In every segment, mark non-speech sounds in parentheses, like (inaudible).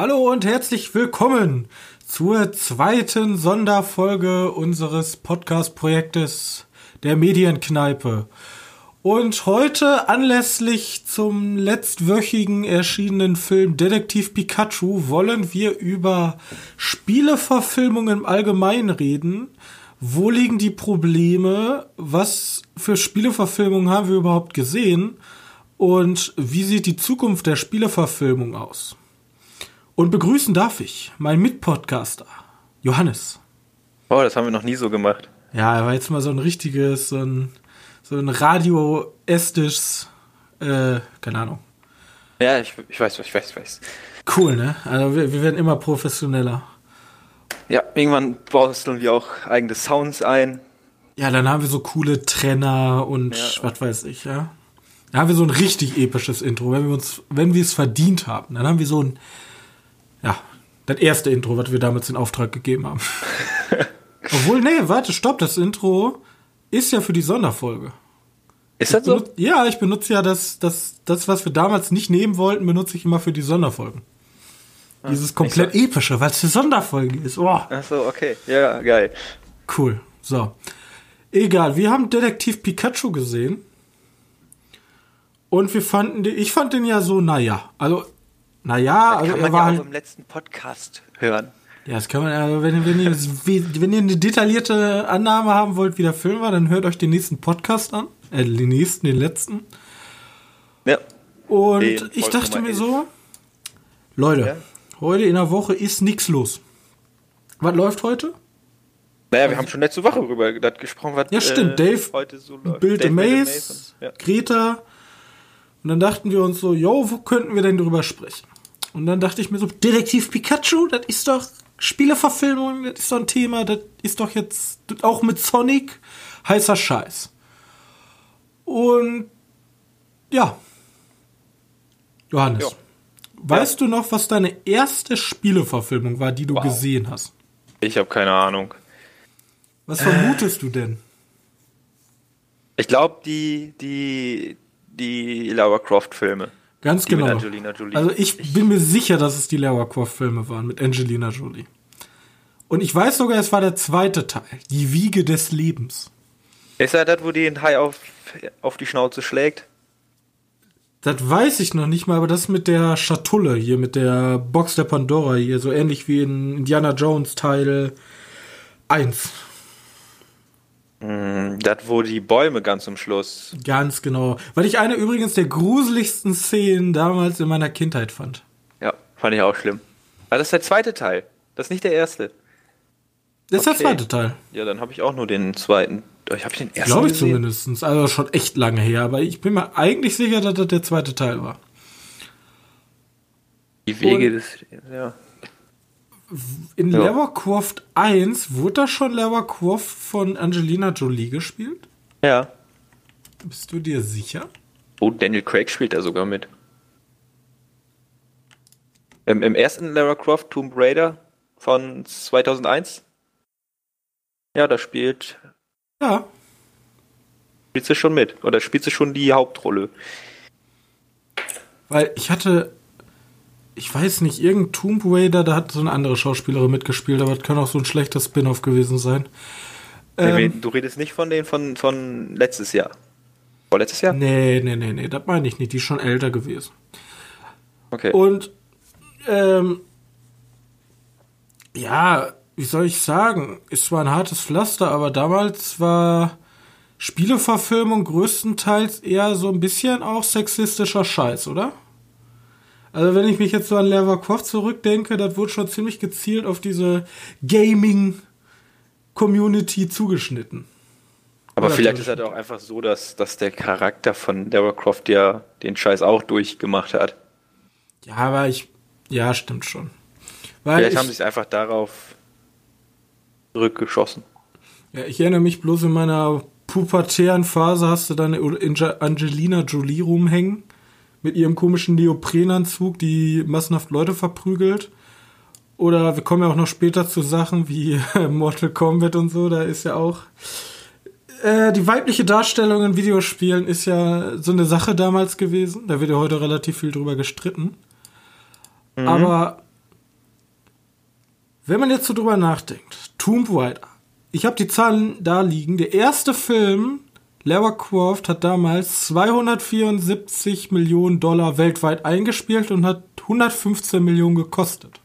Hallo und herzlich willkommen zur zweiten Sonderfolge unseres Podcast-Projektes der Medienkneipe. Und heute anlässlich zum letztwöchigen erschienenen Film Detektiv Pikachu wollen wir über Spieleverfilmungen im Allgemeinen reden. Wo liegen die Probleme? Was für Spieleverfilmungen haben wir überhaupt gesehen? Und wie sieht die Zukunft der Spieleverfilmung aus? Und begrüßen darf ich meinen Mitpodcaster, Johannes. Oh, das haben wir noch nie so gemacht. Ja, er war jetzt mal so ein richtiges, so ein, so ein radioestisches, äh, keine Ahnung. Ja, ich, ich weiß, ich weiß, ich weiß. Cool, ne? Also wir, wir werden immer professioneller. Ja, irgendwann basteln wir auch eigene Sounds ein. Ja, dann haben wir so coole Trenner und Ja. was weiß ich, ja. Dann haben wir so ein richtig episches Intro, wenn wir uns, wenn wir es verdient haben. Dann haben wir so ein, ja, das erste Intro, was wir damals in Auftrag gegeben haben. (laughs) Obwohl, nee, warte, stopp, das Intro ist ja für die Sonderfolge. Ist das so? Ja, ich benutze ja das, das, das, was wir damals nicht nehmen wollten, benutze ich immer für die Sonderfolgen. Dieses komplett epische, weil es eine Sonderfolge ist. Oh, Ach so, okay. Ja, geil. cool. So. Egal, wir haben Detektiv Pikachu gesehen. Und wir fanden den, ich fand den ja so, naja. Also, naja, also Kann man ja halt, auch im letzten Podcast hören. ja, das kann man, also wenn, wenn, ihr, wenn ihr eine detaillierte Annahme haben wollt, wie der Film war, dann hört euch den nächsten Podcast an. Äh, den nächsten, den letzten. Ja. Und Den ich dachte mir 11. so, Leute, Ja. heute in der Woche ist nichts los. Was läuft heute? Naja, wir haben schon letzte Woche darüber gesprochen, was Ja, stimmt. Dave heute so läuft. A Maze, Ja. Greta. Und dann dachten wir uns so, yo, wo könnten wir denn drüber sprechen? Und dann dachte ich mir so, Detektiv Pikachu, das ist doch Spieleverfilmung, das ist doch ein Thema, das ist doch jetzt auch mit Sonic heißer Scheiß. Und ja. Johannes, Ja. weißt du noch, was deine erste Spieleverfilmung war, die du Wow. gesehen hast? Ich habe keine Ahnung. Was vermutest du denn? Ich glaube, die, die, die Lara Croft-Filme. Ganz Die mit genau. Angelina Jolie. Also ich bin mir sicher, dass es die Lara Croft-Filme waren mit Angelina Jolie. Und ich weiß sogar, es war der zweite Teil, die Wiege des Lebens. Ist ja das, wo die den Hai auf, auf die Schnauze schlägt? Das weiß ich noch nicht mal, aber das mit der Schatulle hier, mit der Box der Pandora hier, so ähnlich wie in Indiana Jones Teil 1. Mm, Das, wo die Bäume ganz zum Schluss. Ganz genau. Weil ich eine übrigens der gruseligsten Szenen damals in meiner Kindheit fand. Ja, fand ich auch schlimm. Aber das ist der zweite Teil. Das ist nicht der erste. Das ist Okay. der zweite Teil. Ja, dann habe ich auch nur den zweiten. Ich habe den ersten Glaube ich gesehen. zumindest. Also schon echt lange her, aber ich bin mir eigentlich sicher, dass das der zweite Teil war. Die Wege Und- des. Ja. In Ja. Croft 1 wurde da schon Croft von Angelina Jolie gespielt? Ja. Bist du dir sicher? Oh, Daniel Craig spielt da sogar mit. Im, Im ersten Lara Croft Tomb Raider von 2001. Ja, da spielt, Ja. spielt sie schon mit. Oder spielt sie schon die Hauptrolle. Weil ich hatte, ich weiß nicht, irgendein Tomb Raider, da hat so eine andere Schauspielerin mitgespielt, aber das kann auch so ein schlechter Spin-off gewesen sein. Ähm, du redest nicht von den von, von letztes Jahr. Vorletztes Jahr? nee, nee, nee, nee, das meine ich nicht. Die ist schon älter gewesen. Okay. Und ähm, ja, wie soll ich sagen? Ist zwar ein hartes Pflaster, aber damals war Spieleverfilmung größtenteils eher so ein bisschen auch sexistischer Scheiß, oder? Also wenn ich mich jetzt so an Croft zurückdenke, das wurde schon ziemlich gezielt auf diese Gaming-Community zugeschnitten. Aber Oder vielleicht ist halt auch einfach so, dass, dass der Charakter von Lara Croft ja den Scheiß auch durchgemacht hat. Ja, aber ich, ja, stimmt schon. Weil Vielleicht ich, haben sie es einfach darauf zurückgeschossen. Ja, ich erinnere mich bloß in meiner pubertären Phase hast du dann Ange- Angelina Jolie rumhängen mit ihrem komischen Neoprenanzug, die massenhaft Leute verprügelt. Oder wir kommen ja auch noch später zu Sachen wie (laughs) Mortal Kombat und so, da ist ja auch äh, die weibliche Darstellung in Videospielen ist ja so eine Sache damals gewesen. Da wird ja heute relativ viel drüber gestritten. Aber Wenn man jetzt so drüber nachdenkt, Tomb Raider. Ich habe die Zahlen da liegen. Der erste Film, Lara Croft, hat damals 274 Millionen Dollar weltweit eingespielt und hat 115 Millionen gekostet.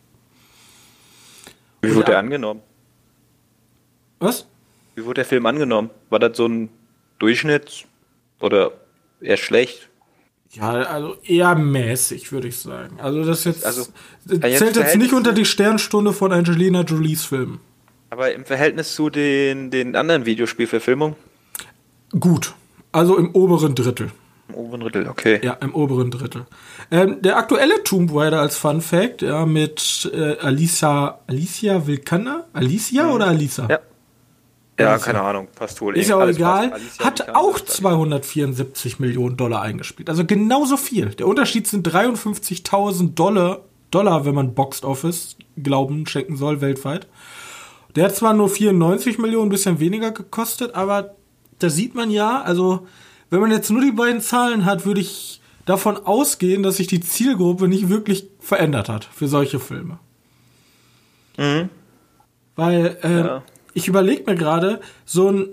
Wie wurde der angenommen? Was? Wie wurde der Film angenommen? War das so ein Durchschnitt oder eher schlecht? Ja, also eher mäßig, würde ich sagen. Also das jetzt, Also, das jetzt zählt jetzt nicht unter die Sternstunde von Angelina Jolies Filmen. Aber im Verhältnis zu den, den anderen Videospielverfilmungen? Gut. Also im oberen Drittel. Im oberen Drittel, okay. Ja, im oberen Drittel. Ähm, der aktuelle Tomb Raider als Fun Fact, ja, mit äh, Alicia, Alicia Vilkana? Alicia oder Alisa? Mhm. Ja. Ja, Alicia. keine Ahnung, passt wohl. Ist ja auch egal. Alicia Hat auch ist das. 274 Millionen Dollar eingespielt. Also genauso viel. Der Unterschied sind 53.000 Dollar, Dollar, wenn man Box Office Glauben schenken soll, weltweit. Der hat zwar nur 94 Millionen, ein bisschen weniger gekostet, aber da sieht man ja, also wenn man jetzt nur die beiden Zahlen hat, würde ich davon ausgehen, dass sich die Zielgruppe nicht wirklich verändert hat für solche Filme. Mhm. Weil ähm, Ja. ich überlege mir gerade, so ein.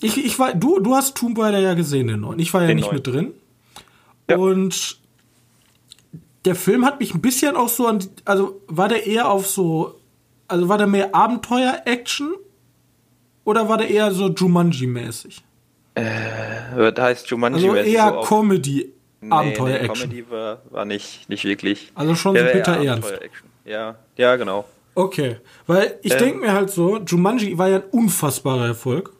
Ich, ich war, du, du hast Tomb Raider ja gesehen, den neuen. Ich war ja Den nicht neuen. mit drin. Ja. Und der Film hat mich ein bisschen auch so an. Also war der eher auf so. Also war der mehr Abenteuer-Action? Oder war der eher so Jumanji-mäßig? Äh, Da heißt Jumanji Also eher so Comedy, Nee, Abenteuer-Action. Nee, Comedy war, war nicht, nicht wirklich. Also schon so bitter ernst. Ja, ja, genau. Okay, weil ich Ähm. denke mir halt so, Jumanji war ja ein unfassbarer Erfolg.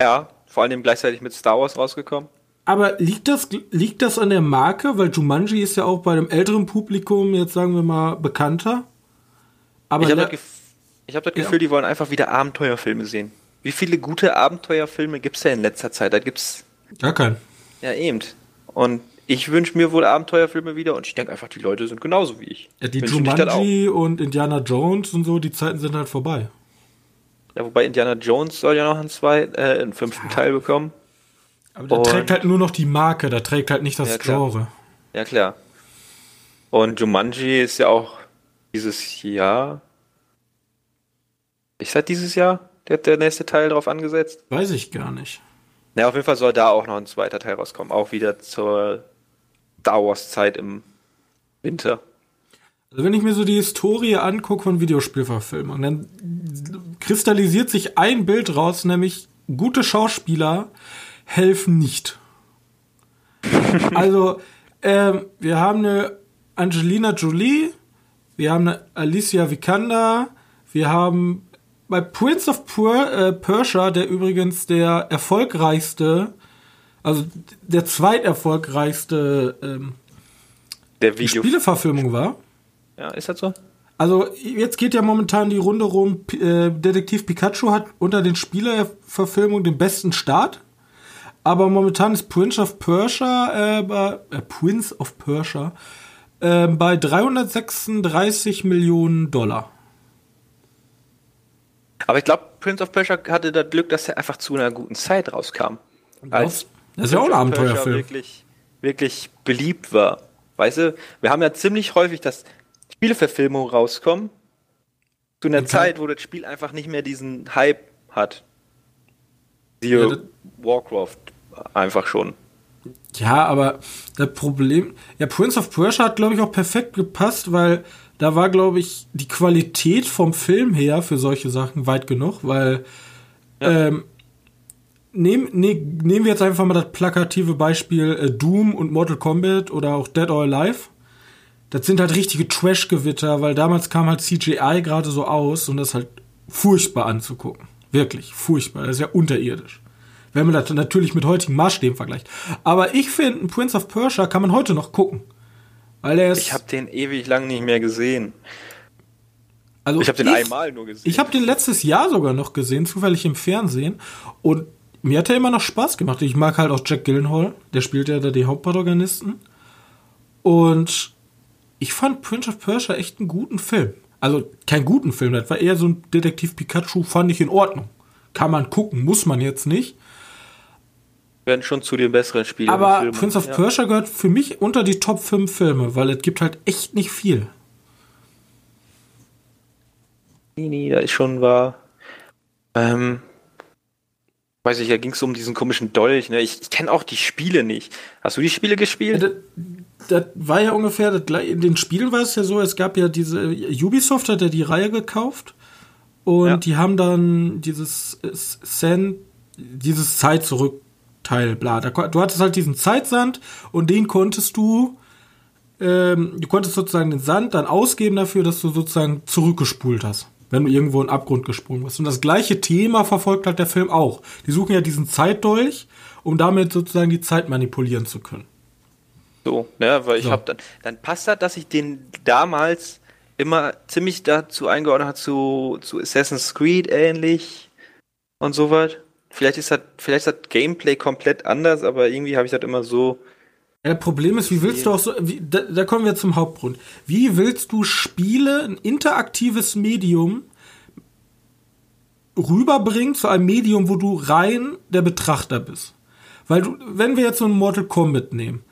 Ja, vor allem gleichzeitig mit Star Wars rausgekommen. Aber liegt das, liegt das an der Marke? Weil Jumanji ist ja auch bei dem älteren Publikum, jetzt sagen wir mal, bekannter. Aber ich habe das, Gef hab das Ja. Gefühl, die wollen einfach wieder Abenteuerfilme sehen. Wie viele gute Abenteuerfilme gibt es denn in letzter Zeit? Da gibt's gar kein. ja eben. Und ich wünsche mir wohl Abenteuerfilme wieder und ich denke einfach, die Leute sind genauso wie ich. Ja, die Wünschen. Jumanji und Indiana Jones und so, die Zeiten sind halt vorbei. Ja, wobei Indiana Jones soll ja noch einen, zwei, äh, einen fünften Teil bekommen. Aber der Und- trägt halt nur noch die Marke, der trägt halt nicht das Ja. Genre. Ja, klar. Und Jumanji ist ja auch dieses Jahr. Ist das dieses Jahr? Der, der nächste Teil drauf angesetzt? Weiß ich gar nicht. Ja, auf jeden Fall soll da auch noch ein zweiter Teil rauskommen. Auch wieder zur Star Wars Zeit im Winter. Also wenn ich mir so die Historie angucke von Videospielverfilmungen, dann kristallisiert sich ein Bild raus, nämlich gute Schauspieler helfen nicht. (laughs) also, ähm, wir haben eine Angelina Jolie, wir haben eine Alicia Vikander, wir haben bei Prince of Pur äh, Persia, der übrigens der erfolgreichste, also der zweiterfolgreichste ähm, Der Video. Spieleverfilmung war. Ja, ist das so? Also jetzt geht ja momentan die Runde rum, äh, Detektiv Pikachu hat unter den Spielerverfilmungen den besten Start. Aber momentan ist Prince of Persia, äh, bei, äh, Prince of Persia äh, bei 336 Millionen Dollar. Aber ich glaube, Prince of Persia hatte das Glück, dass er einfach zu einer guten Zeit rauskam. Das ist ja auch ein Abenteuerfilm. Wirklich, wirklich beliebt war. Weißt du, wir haben ja ziemlich häufig, dass Spieleverfilmungen rauskommen, zu einer Und Zeit, wo das Spiel einfach nicht mehr diesen Hype hat. Siehe Ja, Warcraft einfach schon. Ja, aber das Problem, ja, Prince of Persia hat, glaube ich, auch perfekt gepasst, weil da war, glaube ich, die Qualität vom Film her für solche Sachen weit genug, weil ähm, nehm, ne, nehmen wir jetzt einfach mal das plakative Beispiel äh, Doom und Mortal Kombat oder auch Dead or Alive. Das sind halt richtige Trash-Gewitter, weil damals kam halt CGI gerade so aus und das ist halt furchtbar anzugucken. Wirklich, furchtbar. Das ist ja unterirdisch. Wenn man das natürlich mit heutigen Maßstäben vergleicht. Aber ich finde, ein Prince of Persia kann man heute noch gucken. Ist. Ich habe den ewig lang nicht mehr gesehen. also Ich habe den einmal nur gesehen. Ich habe den letztes Jahr sogar noch gesehen, zufällig im Fernsehen. Und mir hat er immer noch Spaß gemacht. Ich mag halt auch Jack Gyllenhaal. Der spielt ja da die Hauptprotagonisten. Und ich fand Prince of Persia echt einen guten Film. Also keinen guten Film, das war eher so ein Detektiv Pikachu, fand ich in Ordnung. Kann man gucken, muss man jetzt nicht. Werden schon zu den besseren Spielen. Aber. Prince of ja. Persia gehört für mich unter die Top 5 Filme, weil es gibt halt echt nicht viel. Nee, nee, da ist schon war. Ähm, weiß ich, da ging es um diesen komischen Dolch. Ne? Ich, ich kenne auch die Spiele nicht. Hast du die Spiele gespielt? Ja, das, das war ja ungefähr, das, in den Spielen war es ja so, es gab ja diese, Ubisoft hat ja die Reihe gekauft und Ja. die haben dann dieses Sand, dieses Zeit zurück Teil, bla. Da, du hattest halt diesen Zeitsand und den konntest du, ähm, du konntest sozusagen den Sand dann ausgeben dafür, dass du sozusagen zurückgespult hast, wenn du irgendwo in den Abgrund gesprungen bist. Und das gleiche Thema verfolgt halt der Film auch. Die suchen ja diesen Zeitdolch, um damit sozusagen die Zeit manipulieren zu können. So, ne, weil ich So. habe dann, dann passt das, dass ich den damals immer ziemlich dazu eingeordnet habe, zu, zu Assassin's Creed ähnlich und so was. Vielleicht ist das, vielleicht ist das Gameplay komplett anders, aber irgendwie habe ich das immer so. Ja, das Problem ist, wie willst du auch so, wie, da, da kommen wir zum Hauptgrund. Wie willst du Spiele, ein interaktives Medium, rüberbringen zu einem Medium, wo du rein der Betrachter bist? Weil du, wenn wir jetzt so ein Mortal Kombat nehmen,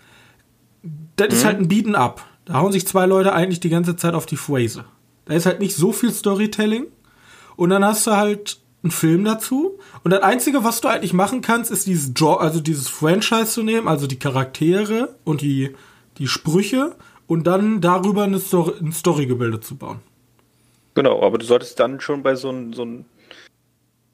das ist halt ein Beaten Up. Da hauen sich zwei Leute eigentlich die ganze Zeit auf die Phrase. Da ist halt nicht so viel Storytelling. Und dann hast du halt einen Film dazu. Und das Einzige, was du eigentlich machen kannst, ist dieses jo also dieses Franchise zu nehmen, also die Charaktere und die, die Sprüche und dann darüber eine Story, ein Storygebilde zu bauen. Genau, aber du solltest dann schon bei so ein, so ein,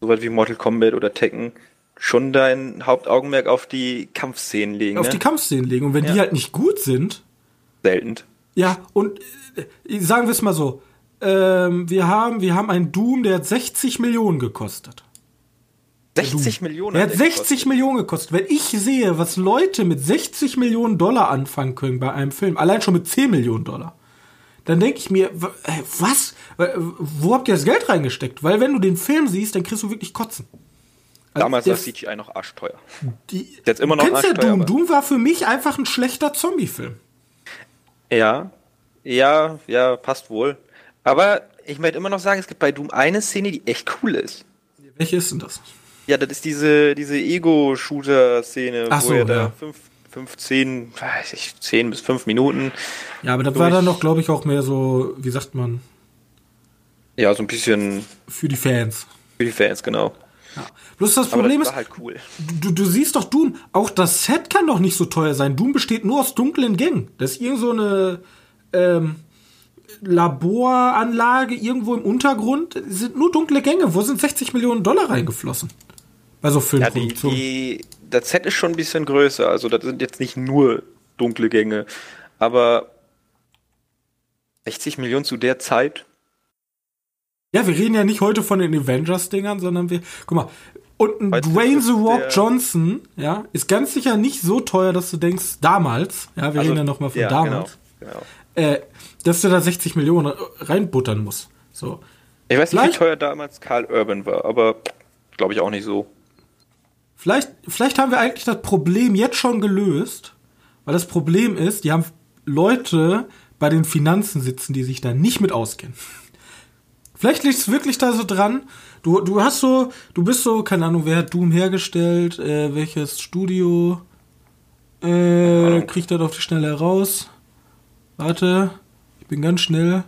so was wie Mortal Kombat oder Tekken schon dein Hauptaugenmerk auf die Kampfszenen legen. Auf ne? die Kampfszenen legen. Und wenn Ja. die halt nicht gut sind, Selten. ja, und äh, sagen wir es mal so, ähm, wir haben, wir haben einen Doom, der hat 60 Millionen gekostet. 60 Millionen. Er hat der 60 gekostet. Millionen gekostet. Wenn ich sehe, was Leute mit 60 Millionen Dollar anfangen können bei einem Film, allein schon mit 10 Millionen Dollar, dann denke ich mir, was? Wo habt ihr das Geld reingesteckt? Weil wenn du den Film siehst, dann kriegst du wirklich Kotzen. Also Damals der- war CGI noch arschteuer. die, Jetzt immer noch du kennst ja arschteuer, Doom. aber- Doom war für mich einfach ein schlechter Zombie-Film. Ja, ja, ja, passt wohl. Aber ich möchte immer noch sagen, es gibt bei Doom eine Szene, die echt cool ist. Welche ist denn das? Ja, das ist diese, diese Ego-Shooter-Szene, Ach wo so, er da ja. fünf, 15, weiß ich, 10 bis 5 Minuten, Ja, aber das war dann noch, glaube ich, auch mehr so, wie sagt man, ja, so ein bisschen für die Fans. für die Fans, genau. Ja. Bloß das Problem das ist, halt cool. Du, du siehst doch Doom, auch das Set kann doch nicht so teuer sein. Doom besteht nur aus dunklen Gängen. Das ist irgend so eine ähm, Laboranlage irgendwo im Untergrund. Sind nur dunkle Gänge. Wo sind 60 Millionen Dollar reingeflossen? Bei so Ja, die, Filmproduktionen. die, das Set ist schon ein bisschen größer, also das sind jetzt nicht nur dunkle Gänge, aber 60 Millionen zu der Zeit, ja, wir reden ja nicht heute von den Avengers-Dingern, sondern wir. Guck mal. Und ein du, Dwayne The Rock Johnson, ja, ist ganz sicher nicht so teuer, dass du denkst, damals, ja, wir Also, reden ja nochmal von ja, damals, Genau, genau. äh, dass du da 60 Millionen reinbuttern musst. So. Ich weiß nicht, Vielleicht- wie teuer damals Karl Urban war, aber glaube ich auch nicht so. Vielleicht, vielleicht haben wir eigentlich das Problem jetzt schon gelöst, weil das Problem ist, die haben Leute bei den Finanzen sitzen, die sich da nicht mit auskennen. Vielleicht liegt es wirklich da so dran. Du, du hast so, du bist so, keine Ahnung, wer hat Doom hergestellt, äh, welches Studio äh, kriegt das auf die Schnelle heraus. Warte, bin ganz schnell.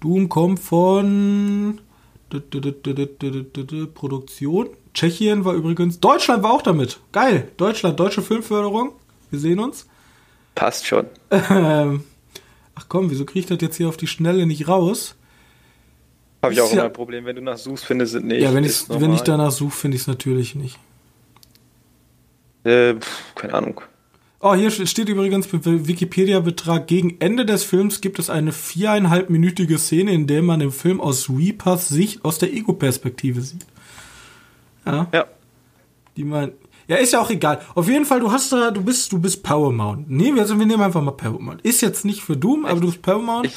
Doom kommt von Produktion. Tschechien war übrigens. Deutschland war auch damit. Geil. Deutschland, deutsche Filmförderung. Wir sehen uns. Passt schon. Ähm, ach komm, wieso kriege ich das jetzt hier auf die Schnelle nicht raus? Habe ich auch ja- immer ein Problem, wenn du nach suchst, findest du es nicht. ja, wenn ich, wenn ich danach suche, finde ich es natürlich nicht. Äh, keine Ahnung. Oh, hier steht übrigens Wikipedia-Betrag. Gegen Ende des Films gibt es eine viereinhalbminütige Szene, in der man den Film aus Reapers Sicht aus der Ego-Perspektive sieht. Ja, Ja. die man. Ja, ist ja auch egal. Auf jeden Fall, du hast da, du bist, du bist Paramount. Nee, wir, also wir nehmen einfach mal Paramount. Ist jetzt nicht für Doom, aber du bist Paramount Ich-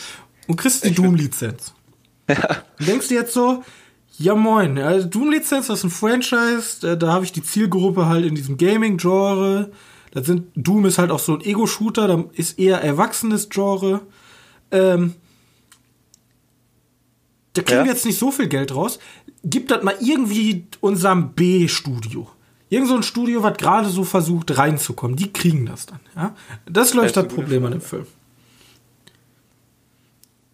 und kriegst die Doom-Lizenz. (laughs) Und denkst dir jetzt so, ja moin, also Doom-Lizenz, das ist ein Franchise, da, da habe ich die Zielgruppe halt in diesem Gaming-Genre. Das sind, Doom ist halt auch so ein Ego-Shooter, da ist eher erwachsenes Genre. Ähm, da kriegen Ja. wir jetzt nicht so viel Geld raus. Gib das mal irgendwie unserem B-Studio. Irgend so ein Studio, was gerade so versucht reinzukommen. Die kriegen das dann. Ja? Das ich, Das Problem an dem Film.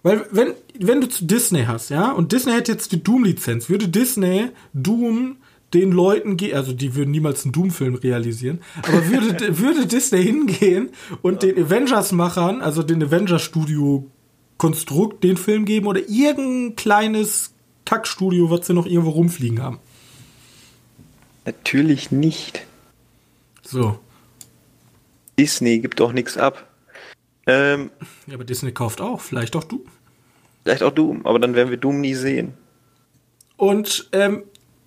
Weil, wenn, wenn du zu Disney hast, ja, und Disney hätte jetzt die Doom-Lizenz, würde Disney Doom den Leuten gehen, also die würden niemals einen Doom-Film realisieren, aber würde, (laughs) würde Disney hingehen und den Avengers-Machern, also den Avengers-Studio-Konstrukt, den Film geben oder irgendein kleines Kackstudio, was sie noch irgendwo rumfliegen haben? Natürlich nicht. So. Disney gibt doch nichts ab. Ähm, Ja, aber Disney kauft auch, vielleicht auch du. vielleicht auch Doom, aber dann werden wir Doom nie sehen. Und ähm,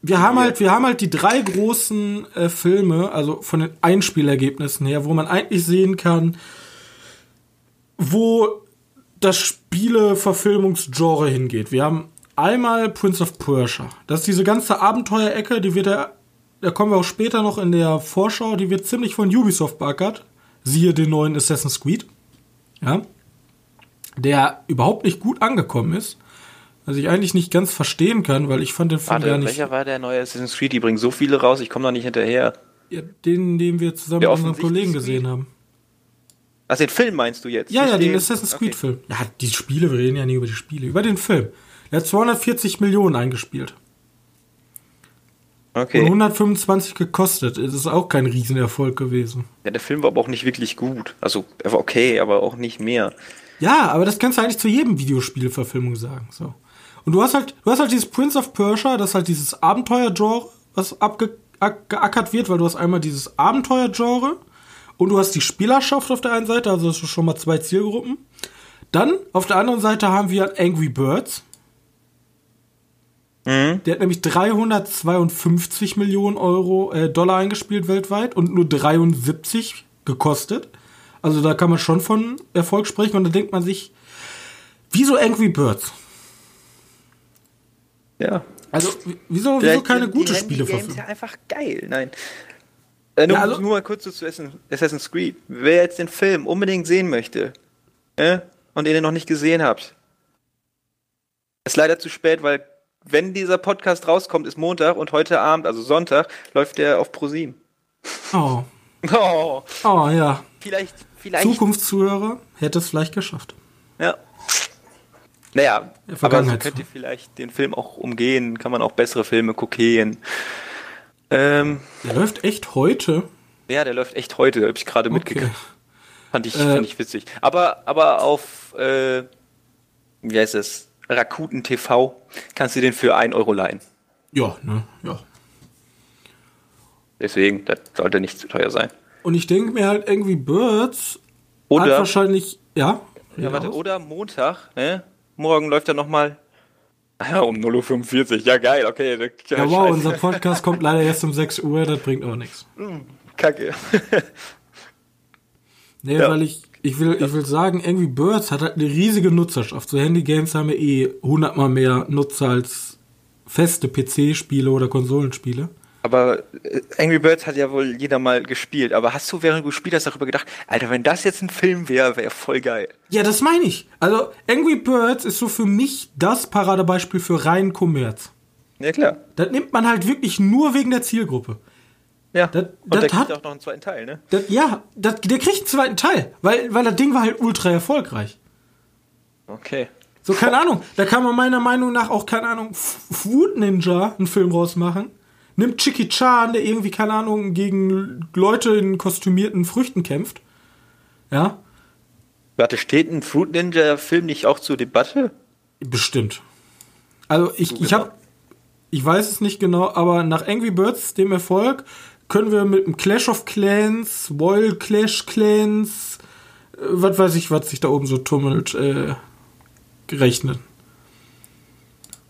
wir haben halt, wir haben halt die drei großen äh, Filme, also von den Einspielergebnissen her, wo man eigentlich sehen kann, wo das Spiele-Verfilmungsgenre hingeht. Wir haben einmal Prince of Persia. Das ist diese ganze Abenteuerecke, die wird da, da kommen wir auch später noch in der Vorschau, die wird ziemlich von Ubisoft beackert. Siehe den neuen Assassin's Creed. Ja. Der überhaupt nicht gut angekommen ist. Was ich eigentlich nicht ganz verstehen kann, weil ich fand den Film Warte, ja nicht. welcher war der neue Assassin's Creed? Die bringen so viele raus, ich komme noch nicht hinterher. Ja, den, den wir zusammen Der mit unseren Kollegen Creed. gesehen haben. Ach, den Film meinst du jetzt? Ja, Nicht ja, den Assassin's Okay. Creed-Film. Ja, die Spiele, wir reden ja nie über die Spiele, über den Film. Der hat 240 Millionen eingespielt. Und Okay. 125 gekostet. Das ist auch kein Riesenerfolg gewesen. Ja, der Film war aber auch nicht wirklich gut. Also, er war okay, aber auch nicht mehr. Ja, aber das kannst du eigentlich zu jedem Videospielverfilmung sagen. So. Und du hast halt, du hast halt dieses Prince of Persia, das ist halt dieses Abenteuer-Genre, was abgeackert wird, weil du hast einmal dieses Abenteuer-Genre und du hast die Spielerschaft auf der einen Seite, also das sind schon mal zwei Zielgruppen. Dann auf der anderen Seite haben wir Angry Birds. Mhm. Der hat nämlich 352 Millionen Euro äh, Dollar eingespielt weltweit und nur 73 gekostet. Also da kann man schon von Erfolg sprechen und da denkt man sich, wieso Angry Birds? Ja. Also wieso, wieso keine gute Handy-Games Spieleverfilmung? ja einfach geil. Nein. Äh, nur, Ja, also- nur mal kurz zu Assassin- Assassin's Creed. Wer jetzt den Film unbedingt sehen möchte äh, und den ihr noch nicht gesehen habt, ist leider zu spät, weil wenn dieser Podcast rauskommt, ist Montag und heute Abend, also Sonntag, läuft der auf ProSieben. Oh. (laughs) Oh, oh ja, vielleicht, vielleicht. Zukunftszuhörer hätte es vielleicht geschafft. Ja. Naja, Ja, aber so könnt ihr vielleicht den Film auch umgehen, kann man auch bessere Filme kokieren. Ähm, Der läuft echt heute. ja, der läuft echt heute, habe ich gerade Okay. mitgekriegt. Fand ich, Äh, fand ich witzig. Aber, aber auf, äh, wie heißt es, Rakuten TV kannst du den für 1 Euro leihen. Ja, ne, ja. Deswegen, das sollte nicht zu teuer sein. Und ich denke mir halt irgendwie Birds hat Oder, wahrscheinlich, ja. ja, warte, aus. oder Montag, ne? Morgen läuft er nochmal. Ja, um 0.45 Uhr. Ja, geil, okay. da- Ja, wow, scheiße. unser Podcast kommt leider erst um (laughs) 6 Uhr, das bringt auch nichts. Kacke. (laughs) Nee, Ja. weil ich, ich will, ich will sagen, Angry Birds hat halt eine riesige Nutzerschaft. So Handy-Games haben ja eh hundertmal mehr Nutzer als feste PC-Spiele oder Konsolenspiele. Aber äh, Angry Birds hat ja wohl jeder mal gespielt. Aber hast du, während du gespielt hast, darüber gedacht, Alter, wenn das jetzt ein Film wäre, wäre voll geil. Ja, das meine ich. Also, Angry Birds ist so für mich das Paradebeispiel für reinen Kommerz. Ja, klar. Das nimmt man halt wirklich nur wegen der Zielgruppe. Ja. Das- Und das der kriegt hat- auch noch einen zweiten Teil, ne? Das, ja, das, der kriegt einen zweiten Teil, weil, weil das Ding war halt ultra erfolgreich. Okay. So, keine Ahnung, da kann man meiner Meinung nach auch, keine Ahnung, Food Ninja einen Film rausmachen. Nimmt Chicky Chan, der irgendwie, keine Ahnung, gegen Leute in kostümierten Früchten kämpft. Ja, Warte, steht ein Fruit Ninja Film nicht auch zur Debatte? bestimmt. Also, ich, ich genau. hab, ich weiß es nicht genau, aber nach Angry Birds, dem Erfolg, können wir mit dem Clash of Clans, Royal Clash Clans, äh, was weiß ich, was sich da oben so tummelt, äh, rechnen.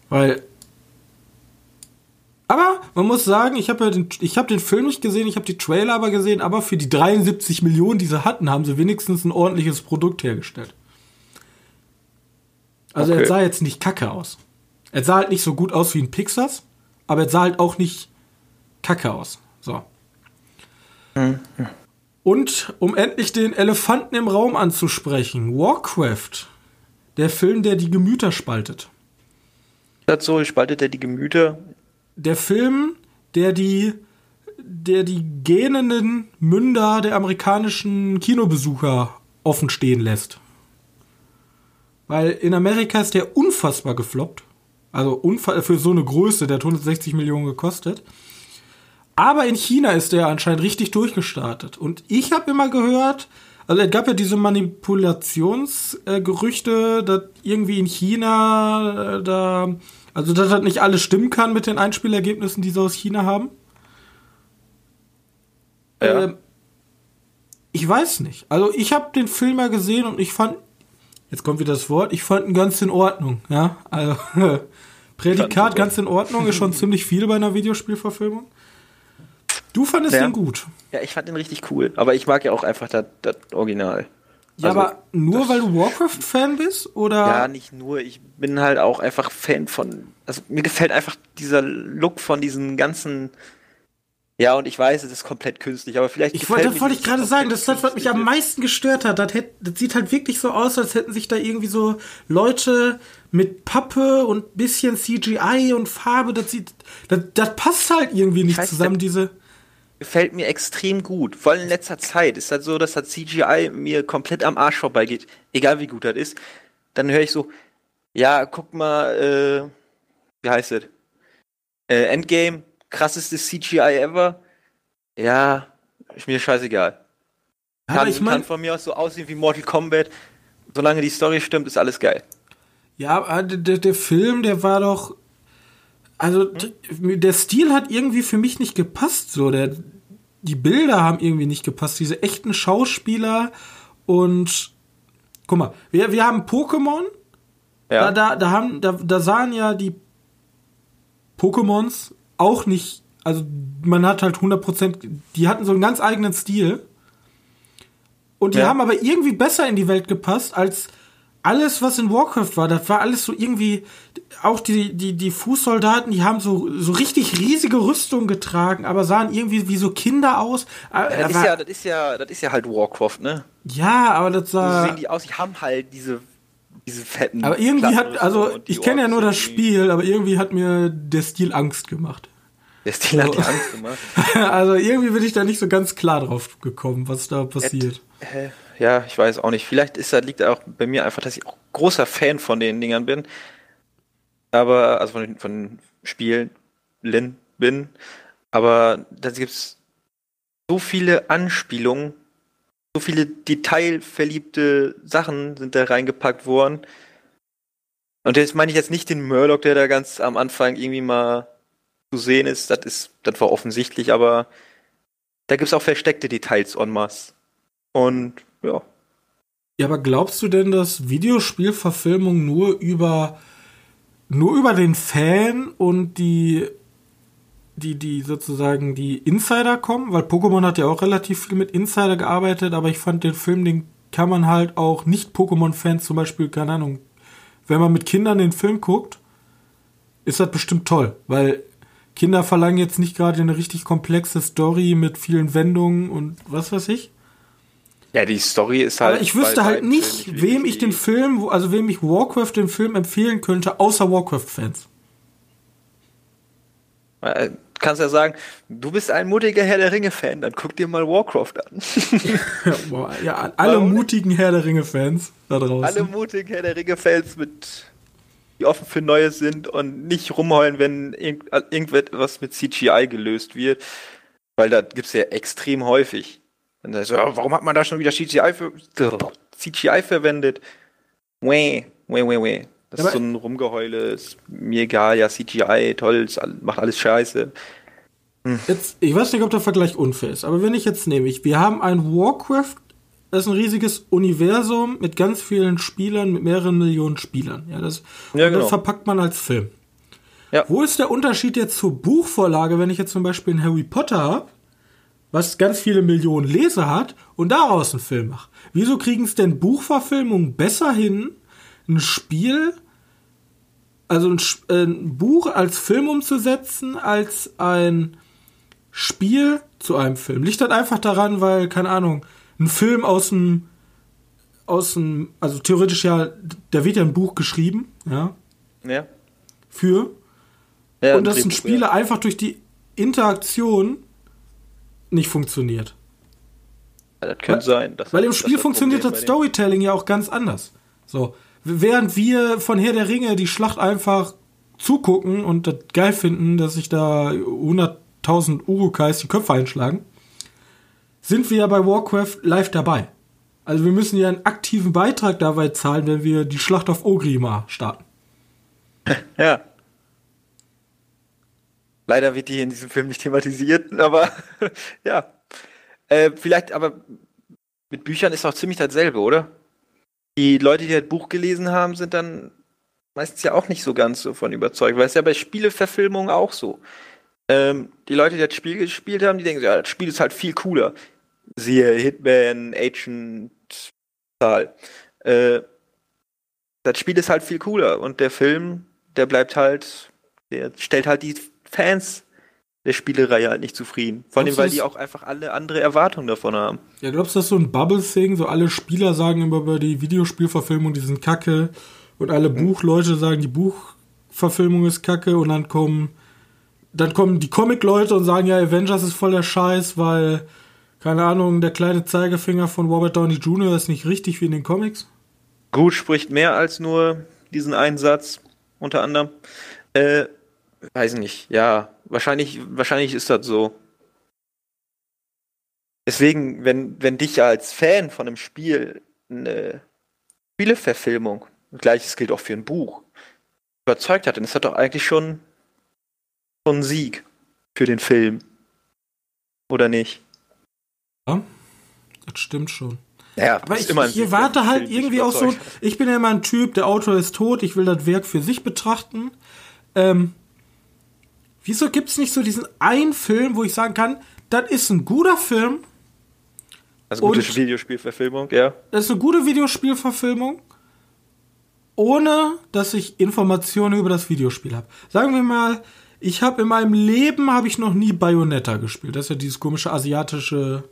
Weil. Aber man muss sagen, ich habe ja den, ich habe den Film nicht gesehen, ich habe die Trailer aber gesehen, aber für die 73 Millionen, die sie hatten, haben sie wenigstens ein ordentliches Produkt hergestellt. Also er Okay. sah jetzt nicht kacke aus. Er sah halt nicht so gut aus wie ein Pixars, aber er sah halt auch nicht kacke aus. So. Und um endlich den Elefanten im Raum anzusprechen, Warcraft, der Film, der die Gemüter spaltet. Das so, spaltet er die Gemüter. Der Film, der die, der die gähnenden Münder der amerikanischen Kinobesucher offen stehen lässt. Weil in Amerika ist der unfassbar gefloppt. Also für so eine Größe, der hat 160 Millionen gekostet. Aber in China ist der anscheinend richtig durchgestartet. Und ich habe immer gehört, also es gab ja diese Manipulationsgerüchte, dass irgendwie in China äh, da, also dass das nicht alles stimmen kann mit den Einspielergebnissen, die sie aus China haben. Ja. Äh, ich weiß nicht. Also ich habe den Film ja gesehen und ich fand, jetzt kommt wieder das Wort, ich fand ihn ganz in Ordnung. Ja, also (laughs) Prädikat ganz in Ordnung ist schon ziemlich viel bei einer Videospielverfilmung. Du fandest ja. den gut. Ja, ich fand den richtig cool. Aber ich mag ja auch einfach das, das Original. Ja, also, aber nur weil du Warcraft-Fan bist? Oder? Ja, nicht nur. Ich bin halt auch einfach Fan von. Also mir gefällt einfach dieser Look von diesen ganzen. Ja, und ich weiß, es ist komplett künstlich, aber vielleicht. Ich wollte, das wollte ich gerade sagen, das ist das, was mich am meisten gestört hat. Das, hätt, das sieht halt wirklich so aus, als hätten sich da irgendwie so Leute mit Pappe und bisschen CGI und Farbe, das sieht, das, das passt halt irgendwie nicht zusammen, diese gefällt mir extrem gut. Vor allem in letzter Zeit ist das so, dass das CGI mir komplett am Arsch vorbeigeht, egal wie gut das ist. Dann höre ich so, ja, guck mal, äh, wie heißt es? Äh, Endgame, krassestes CGI ever. Ja, ist mir scheißegal. Kann, ich mein, kann von mir aus so aussehen wie Mortal Kombat. Solange die Story stimmt, ist alles geil. Ja, der, der Film, der war doch also hm? der Stil hat irgendwie für mich nicht gepasst. So, der, die Bilder haben irgendwie nicht gepasst. Diese echten Schauspieler und guck mal, wir, wir haben Pokémon. Ja. Da, da, da, haben, da, da sahen ja die Pokémons auch nicht, also man hat halt 100%, die hatten so einen ganz eigenen Stil. Und die ja. haben aber irgendwie besser in die Welt gepasst als alles, was in Warcraft war, das war alles so irgendwie, auch die, die, die Fußsoldaten, die haben so, so richtig riesige Rüstungen getragen, aber sahen irgendwie wie so Kinder aus. Ja, das, ist ja, das ist ja, das ist ja halt Warcraft, ne? Ja, aber das sah. So sehen die aus, die haben halt diese, diese fetten. Aber irgendwie hat, also, ich kenne ja nur das Spiel, aber irgendwie hat mir der Stil Angst gemacht. Der Stil hat dir Angst gemacht. (laughs) also irgendwie bin ich da nicht so ganz klar drauf gekommen, was da passiert. Äh, ja, ich weiß auch nicht. Vielleicht ist das, liegt auch bei mir einfach, dass ich auch großer Fan von den Dingern bin. Aber, also von den, von den Spielen bin. Aber da gibt's so viele Anspielungen, so viele detailverliebte Sachen sind da reingepackt worden. Und jetzt meine ich jetzt nicht den Murdoch, der da ganz am Anfang irgendwie mal zu sehen ist. Das ist, das war offensichtlich, aber da gibt's auch versteckte Details en masse. Und ja. Ja, aber glaubst du denn, dass Videospielverfilmung nur über nur über den Fan und die die die sozusagen die Insider kommen, weil Pokémon hat ja auch relativ viel mit Insider gearbeitet, aber ich fand den Film, den kann man halt auch nicht Pokémon-Fans zum Beispiel, keine Ahnung, wenn man mit Kindern den Film guckt, ist das bestimmt toll, weil Kinder verlangen jetzt nicht gerade eine richtig komplexe Story mit vielen Wendungen und was weiß ich. Ja, die Story ist halt. Aber ich wüsste halt nicht, wem ich den Film, also wem ich Warcraft den Film empfehlen könnte, außer Warcraft-Fans. Äh, kannst ja sagen, du bist ein mutiger Herr der Ringe-Fan, dann guck dir mal Warcraft an. (laughs) ja, (laughs) alle Warum? mutigen Herr der Ringe-Fans da draußen. Alle mutigen Herr der Ringe-Fans mit die offen für Neues sind und nicht rumheulen, wenn irgend, irgendetwas mit CGI gelöst wird. Weil da gibt's ja extrem häufig. Und dann so, warum hat man da schon wieder CGI, für, CGI verwendet? Weh, weh, weh, weh. Das Aber ist so ein Rumgeheule, ist mir egal, ja, CGI, toll, macht alles scheiße. Hm. Jetzt, ich weiß nicht, ob der Vergleich unfair ist, aber wenn ich jetzt nehme, ich, wir haben ein Warcraft, das ist ein riesiges Universum mit ganz vielen Spielern, mit mehreren Millionen Spielern. Ja, das, ja, genau. das verpackt man als Film. Ja. Wo ist der Unterschied jetzt zur Buchvorlage, wenn ich jetzt zum Beispiel einen Harry Potter habe? Was ganz viele Millionen Leser hat und daraus einen Film macht. Wieso kriegen es denn Buchverfilmungen besser hin, ein Spiel, also ein, äh, ein, Buch als Film umzusetzen, als ein Spiel zu einem Film? Liegt das einfach daran, weil, keine Ahnung, ein Film aus dem, aus dem, also theoretisch ja, da wird ja ein Buch geschrieben, ja. Ja. Für. Ja, und dass ein Spieler ja. einfach durch die Interaktion nicht funktioniert. Ja, das könnte weil, sein. weil im Spiel funktioniert das Storytelling ja auch ganz anders. So, während wir von Herr der Ringe die Schlacht einfach zugucken und das geil finden, dass sich da 100.000 Urukais die Köpfe einschlagen, sind wir ja bei Warcraft live dabei. Also wir müssen ja einen aktiven Beitrag dabei zahlen, wenn wir die Schlacht auf Ogrimmar starten. (laughs) Ja. Leider wird die in diesem Film nicht thematisiert, (laughs) aber (laughs) ja. Äh, vielleicht, aber mit Büchern ist auch ziemlich dasselbe, oder? Die Leute, die das Buch gelesen haben, sind dann meistens ja auch nicht so ganz so von überzeugt, weil es ja bei Spieleverfilmungen auch so. Ähm, die Leute, die das Spiel gespielt haben, die denken, ja, das Spiel ist halt viel cooler. Siehe Hitman, Agent, Tal. Äh, das Spiel ist halt viel cooler und der Film, der bleibt halt, der stellt halt die Fans der Spielereihe halt nicht zufrieden. Vor allem, weil die auch einfach alle andere Erwartungen davon haben. Ja, glaubst du, das ist so ein Bubble-Thing? So alle Spieler sagen immer über die Videospielverfilmung, die sind kacke. Und alle mhm. Buchleute sagen, die Buchverfilmung ist kacke. Und dann kommen, dann kommen die Comic-Leute und sagen, ja, Avengers ist voll der Scheiß, weil, keine Ahnung, der kleine Zeigefinger von Robert Downey Jr. ist nicht richtig wie in den Comics. Gut spricht mehr als nur diesen einen Satz, unter anderem. Äh, weiß nicht, ja, wahrscheinlich, wahrscheinlich ist das so. Deswegen, wenn, wenn dich als Fan von einem Spiel eine Spieleverfilmung, gleiches gilt auch für ein Buch, überzeugt hat, dann ist das doch eigentlich schon, schon ein Sieg für den Film. Oder nicht? Ja, das stimmt schon. Ja, aber ich, ich erwarte halt irgendwie auch so, ich bin ja immer ein Typ, der Autor ist tot, ich will das Werk für sich betrachten. Ähm, Wieso gibt es nicht so diesen einen Film, wo ich sagen kann, das ist ein guter Film? Also gute Videospielverfilmung, ja. Das ist eine gute Videospielverfilmung, ohne dass ich Informationen über das Videospiel habe. Sagen wir mal, ich habe in meinem Leben habe ich noch nie Bayonetta gespielt. Das ist ja dieses komische asiatische.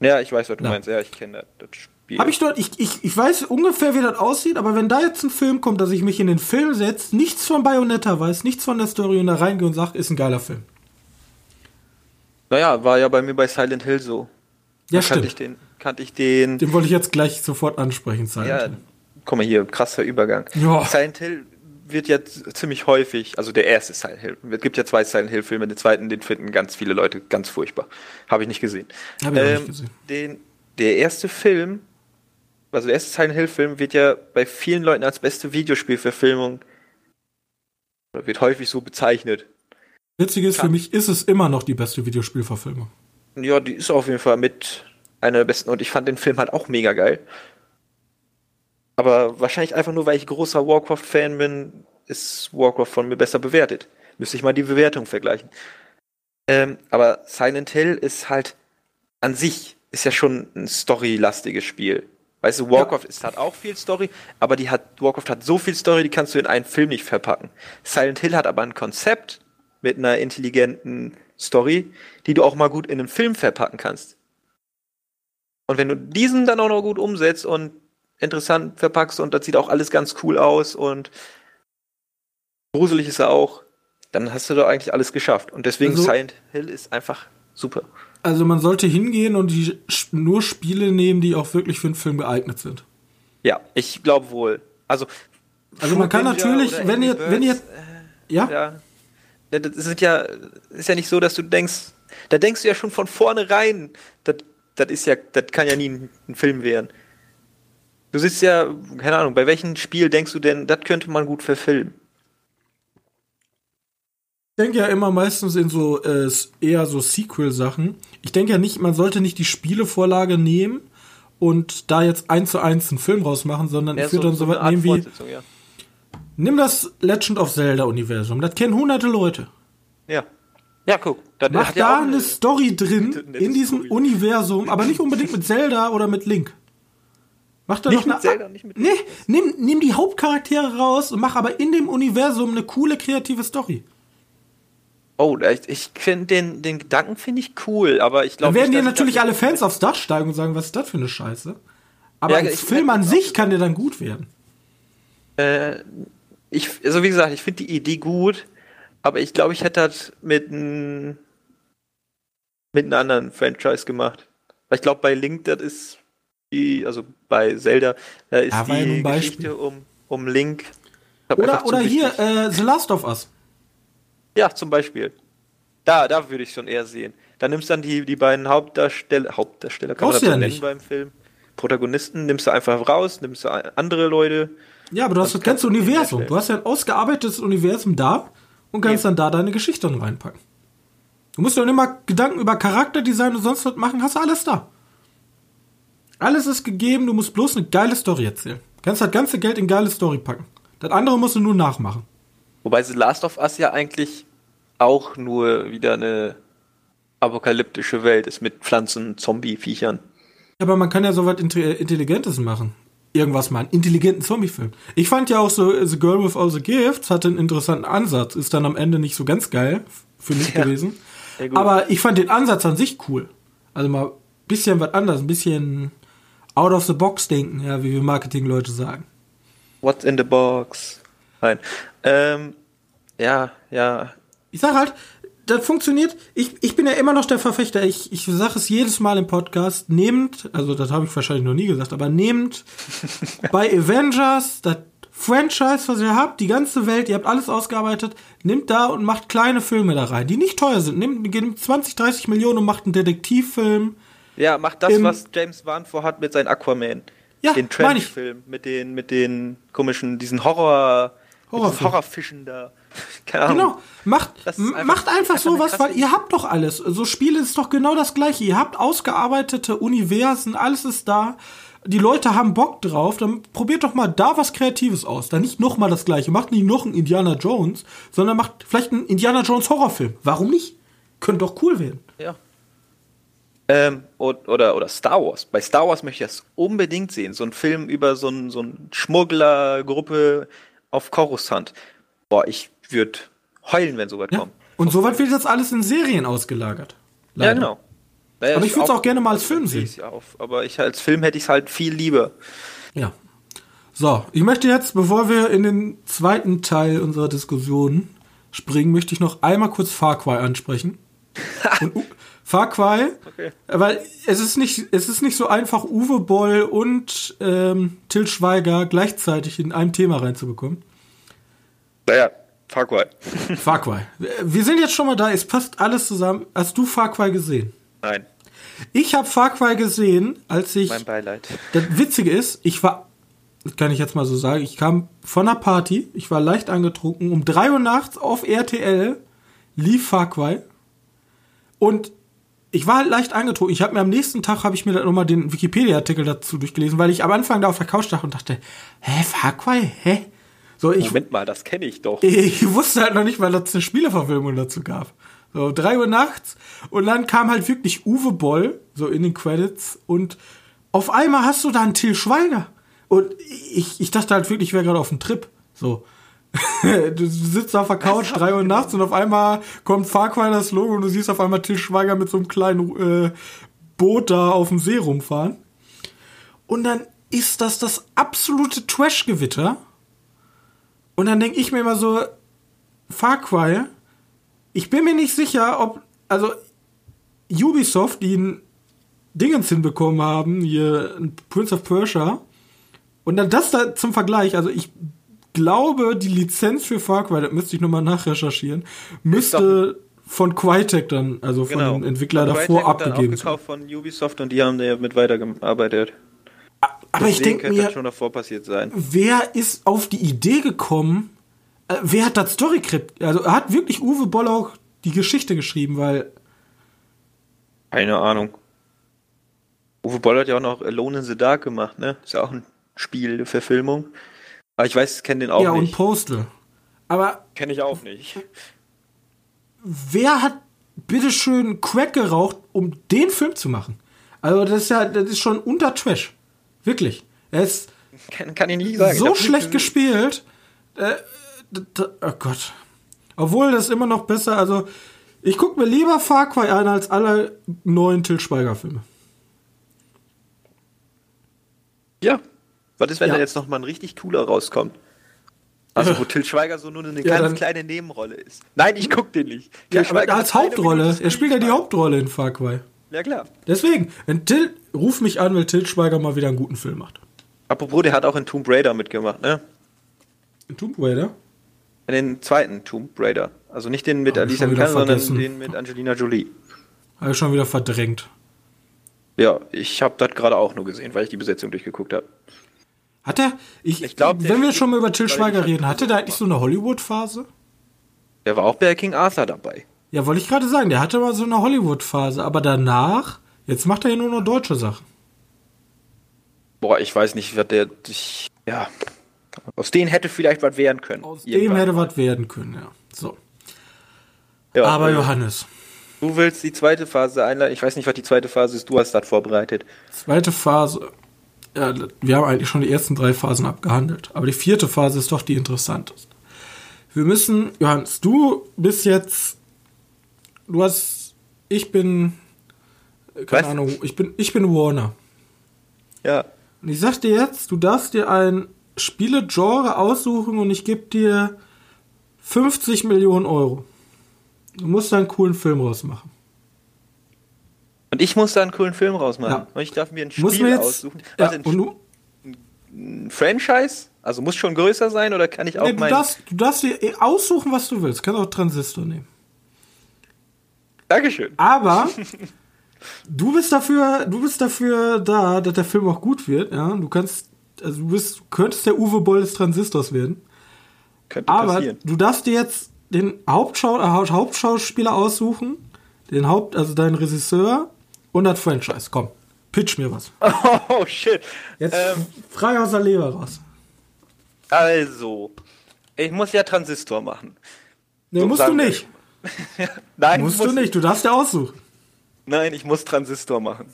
Ja, ich weiß, was du Na. meinst. Ja, ich kenne das, das Spiel. Habe ich dort, ich, ich, ich weiß ungefähr, wie das aussieht, aber wenn da jetzt ein Film kommt, dass ich mich in den Film setze, nichts von Bayonetta weiß, nichts von der Story und da reingehe und sage, ist ein geiler Film. Naja, war ja bei mir bei Silent Hill so. Ja, da stimmt. Kannte ich den, kannte ich den. Den wollte ich jetzt gleich sofort ansprechen, Silent ja, Hill. Guck mal hier, krasser Übergang. Ja. Silent Hill wird jetzt ziemlich häufig, also der erste Silent Hill, es gibt ja zwei Silent Hill Filme, den zweiten, den finden ganz viele Leute ganz furchtbar. Habe ich nicht gesehen. Habe ich ähm, nicht gesehen. Den, der erste Film also der erste Silent Hill Film wird ja bei vielen Leuten als beste Videospielverfilmung wird häufig so bezeichnet. Witzig ist, für mich ist es immer noch die beste Videospielverfilmung. Ja, die ist auf jeden Fall mit einer der besten und ich fand den Film halt auch mega geil. Aber wahrscheinlich einfach nur, weil ich großer Warcraft-Fan bin, ist Warcraft von mir besser bewertet. Müsste ich mal die Bewertung vergleichen. Ähm, aber Silent Hill ist halt an sich, ist ja schon ein storylastiges Spiel. Weißt du, Warcraft ja. ist, hat auch viel Story, aber die hat, Warcraft hat so viel Story, die kannst du in einen Film nicht verpacken. Silent Hill hat aber ein Konzept mit einer intelligenten Story, die du auch mal gut in einen Film verpacken kannst. Und wenn du diesen dann auch noch gut umsetzt und interessant verpackst und das sieht auch alles ganz cool aus und gruselig ist er auch, dann hast du doch eigentlich alles geschafft. Und deswegen also, Silent Hill ist einfach super. Also man sollte hingehen und die nur Spiele nehmen, die auch wirklich für einen Film geeignet sind. Ja, ich glaube wohl. Also, also man kann natürlich, wenn ihr, wenn ihr, ja? ja. Das sind ja, ist ja nicht so, dass du denkst, da denkst du ja schon von vornherein, das, das ist ja, das kann ja nie ein, ein Film werden. Du siehst ja, keine Ahnung, bei welchem Spiel denkst du denn, das könnte man gut verfilmen? Ich denke ja immer meistens in so äh, eher so Sequel-Sachen. Ich denke ja nicht, man sollte nicht die Spielevorlage nehmen und da jetzt eins zu eins einen Film rausmachen, sondern ja, ich würde so, dann so, so weit nehmen wie. Ja. Nimm das Legend of Zelda-Universum. Das kennen hunderte Leute. Ja. Ja, guck. Das Mach da eine, eine Story drin in diesem Story. Universum, aber nicht unbedingt mit Zelda oder mit Link. Mach da nicht noch eine. Mit Zelda, nicht mit nee, nimm, nimm die Hauptcharaktere raus und mach aber in dem Universum eine coole kreative Story. Oh, ich, finde den, den Gedanken finde ich cool, aber ich glaube. Dann werden dir natürlich alle Fans aufs Dach steigen und sagen, was ist das für eine Scheiße? Aber ja, als Film an sich kann der dann gut werden. Äh, ich, also wie gesagt, ich finde die Idee gut, aber ich glaube, ich hätte das mit einem mit einem anderen Franchise gemacht. Weil ich glaube, bei Link, das ist die, also bei Zelda, da ist Ja, die. Geschichte um, um Link. Oder, oder hier, äh, The Last of Us. Ja, zum Beispiel. Da, da würde ich schon eher sehen. Da nimmst du dann die, die beiden Hauptdarsteller, Hauptdarsteller kann Brauchst man du das ja nennen beim Film. Protagonisten nimmst du einfach raus, nimmst du andere Leute. Ja, aber du hast das ganze du Universum. Du hast ja ein ausgearbeitetes Universum da und kannst Eben. dann da deine Geschichte reinpacken. Du musst dir auch nicht mal Gedanken über Charakterdesign und sonst was machen, hast du alles da. Alles ist gegeben, du musst bloß eine geile Story erzählen. Kannst das ganze Geld in geile Story packen. Das andere musst du nur nachmachen. Wobei The Last of Us ja eigentlich auch nur wieder eine apokalyptische Welt ist mit Pflanzen, Zombie-Viechern. Aber man kann ja so was Inte- Intelligentes machen. Irgendwas mal, einen intelligenten Zombie-Film. Ich fand ja auch so, äh, The Girl with All the Gifts hatte einen interessanten Ansatz. Ist dann am Ende nicht so ganz geil für mich (laughs) Ja. gewesen. Aber ich fand den Ansatz an sich cool. Also mal ein bisschen was anderes, ein bisschen out of the box denken, ja, wie wir Marketingleute sagen. What's in the box? Nein. Ähm, ja, ja. Ich sag halt, das funktioniert. Ich, ich bin ja immer noch der Verfechter. Ich, ich sage es jedes Mal im Podcast. Nehmt, also das habe ich wahrscheinlich noch nie gesagt, aber nehmt (laughs) bei Avengers das Franchise, was ihr habt, die ganze Welt, ihr habt alles ausgearbeitet, nimmt da und macht kleine Filme da rein, die nicht teuer sind. Nehmt, nehmt 20, 30 Millionen und macht einen Detektivfilm. Ja, macht das, Im- was James Wan vorhat mit seinem Aquaman. Ja, den. Trench-Film mit den, mit den komischen, diesen Horror, Horrorfilm. Horrorfischen da. (laughs) Keine Ahnung. Genau, macht, einfach- macht einfach sowas, weil ihr habt doch alles. So Spiele ist doch genau das gleiche. Ihr habt ausgearbeitete Universen, alles ist da. Die Leute haben Bock drauf, dann probiert doch mal da was Kreatives aus. Dann nicht noch mal das gleiche. Macht nicht noch einen Indiana Jones, sondern macht vielleicht einen Indiana Jones Horrorfilm. Warum nicht? Könnte doch cool werden. Ja. Ähm, oder, oder Star Wars. Bei Star Wars möchte ich das unbedingt sehen. So ein Film über so ein, so ein Schmugglergruppe auf Coruscant. Boah, ich würde heulen, wenn sowas Ja. kommt. Und soweit wird jetzt alles in Serien ausgelagert. Ja, Leider. genau. Naja, Aber ich ist würd's auch gerne mal als Film sehe sehen. ja auf. Aber ich als Film hätte ich es halt viel lieber. Ja. So, ich möchte jetzt, bevor wir in den zweiten Teil unserer Diskussion springen, möchte ich noch einmal kurz Far Cry ansprechen. (laughs) Und Far Cry, Okay. weil es ist nicht, es ist nicht so einfach, Uwe Boll und ähm, Till Schweiger gleichzeitig in einem Thema reinzubekommen. Naja, Far Cry. (laughs) Far Cry. Wir sind jetzt schon mal da, es passt alles zusammen. Hast du Far Cry gesehen? Nein, Ich habe Far Cry gesehen, als ich mein Beileid. Das Witzige ist, ich war, das kann ich jetzt mal so sagen, ich kam von einer Party, ich war leicht angetrunken, um 3 Uhr nachts auf RTL lief Far Cry und ich war halt leicht angetrunken. Ich habe mir am nächsten Tag, habe ich mir dann nochmal den Wikipedia-Artikel dazu durchgelesen, weil ich am Anfang da auf der Couch dachte und dachte, hä, Far Cry, hä? So, ich, Moment mal, das kenne ich doch. (laughs) ich wusste halt noch nicht, weil es eine Spieleverfilmung dazu gab. So, drei Uhr nachts. Und dann kam halt wirklich Uwe Boll, so in den Credits. Und auf einmal hast du da einen Till Schweiger. Und ich, ich dachte halt wirklich, ich wäre gerade auf dem Trip. So. (laughs) du sitzt auf der Couch, drei Uhr nachts und auf einmal kommt Far Cry das Logo und du siehst auf einmal Till Schweiger mit so einem kleinen äh, Boot da auf dem See rumfahren. Und dann ist das das absolute Trash-Gewitter. Und dann denke ich mir immer so, Far Cry, ich bin mir nicht sicher, ob, also Ubisoft, die ein Dingens hinbekommen haben, hier ein Prince of Persia, und dann das da zum Vergleich, also ich glaube, die Lizenz für Far Cry, das müsste ich nochmal nachrecherchieren, müsste von Crytek dann, also von dem Entwickler Crytek davor hat dann abgegeben sein. aufgekauft von Ubisoft und die haben damit weitergearbeitet. Aber ich Deswegen denke könnte mir, schon davor passiert sein. wer ist auf die Idee gekommen, äh, wer hat das Storycrypt, also hat wirklich Uwe Boll auch die Geschichte geschrieben, weil Keine Ahnung. Uwe Boll hat ja auch noch Alone in the Dark gemacht, ne? Ist ja auch ein Spiel, eine Verfilmung. Aber ich weiß, kenne den auch ja und nicht. Postal. Aber Kenne ich auch nicht. wer hat bitteschön Crack geraucht, um den Film zu machen? Also das ist ja, das ist schon unter Trash. Wirklich. Er ist Kann, kann ich nicht sagen. Ich so schlecht gespielt. Äh, oh Gott. Obwohl das immer noch besser, also ich gucke mir lieber Far Cry an als alle neuen Till Schweiger Filme. Ja. Was ist, wenn Ja. da jetzt noch mal ein richtig cooler rauskommt? Also, wo (laughs) Till Schweiger so nur eine Ja, ganz dann- kleine Nebenrolle ist. Nein, ich guck den nicht. Till Ja, aber Schweiger als Hauptrolle. Er spielt ja die. Hauptrolle in Far Cry. Ja, klar. Deswegen, wenn Till, ruf mich an, wenn Till Schweiger mal wieder einen guten Film macht. Apropos, der hat auch in Tomb Raider mitgemacht, ne? In Tomb Raider? In den zweiten Tomb Raider. Also nicht den mit Alicia Vikander, sondern den mit Angelina Jolie. Habe ich schon wieder verdrängt. Ja, ich habe das gerade auch nur gesehen, weil ich die Besetzung durchgeguckt habe. Hat er, ich, Ich glaub, der wenn wir schon mal über Till Schweiger reden, hatte der eigentlich so eine Hollywood-Phase? Der war auch bei King Arthur dabei. Ja, wollte ich gerade sagen, der hatte mal so eine Hollywood-Phase, aber danach, jetzt macht er ja nur noch deutsche Sachen. Boah, ich weiß nicht, was der. Ich, ja. Aus denen hätte vielleicht was werden können. Aus dem hätte was werden können, ja. So. Ja, aber äh, Johannes, Du willst die zweite Phase einleiten. Ich weiß nicht, was die zweite Phase ist. Du hast das vorbereitet. zweite Phase. Ja, wir haben eigentlich schon die ersten drei Phasen abgehandelt, aber die vierte Phase ist doch die interessanteste. Wir müssen, Johannes, du bist jetzt, du hast, ich bin, äh, keine Was? Ahnung, ich bin, ich bin Warner. Ja. Und ich sag dir jetzt, du darfst dir ein Spielegenre aussuchen und ich gebe dir 50 Millionen Euro. Du musst da einen coolen Film rausmachen. Und ich muss da einen coolen Film rausmachen. Ja. Und ich darf mir ein Spiel jetzt, aussuchen. ja, Was, ein, ein Franchise? Also muss schon größer sein oder kann ich auch nee, du, mein. darfst, du darfst dir eh aussuchen, was du willst. Kannst auch Transistor nehmen. Dankeschön. Aber (laughs) du bist dafür, du bist dafür da, dass der Film auch gut wird. Ja, du kannst, also du bist, du könntest der Uwe Boll des Transistors werden. Könnte Aber passieren. du darfst dir jetzt den Hauptschau äh, Haupt- Hauptschauspieler aussuchen, den Haupt, also deinen Regisseur und das Franchise. Komm, pitch mir was. (laughs) Oh shit. Jetzt Ähm, frei aus der Leber raus. also. Ich muss ja Transistor machen. Nee, So musst du nicht. (laughs) Nein, Musst muss du nicht. Du darfst dir aussuchen. Nein, ich muss Transistor machen.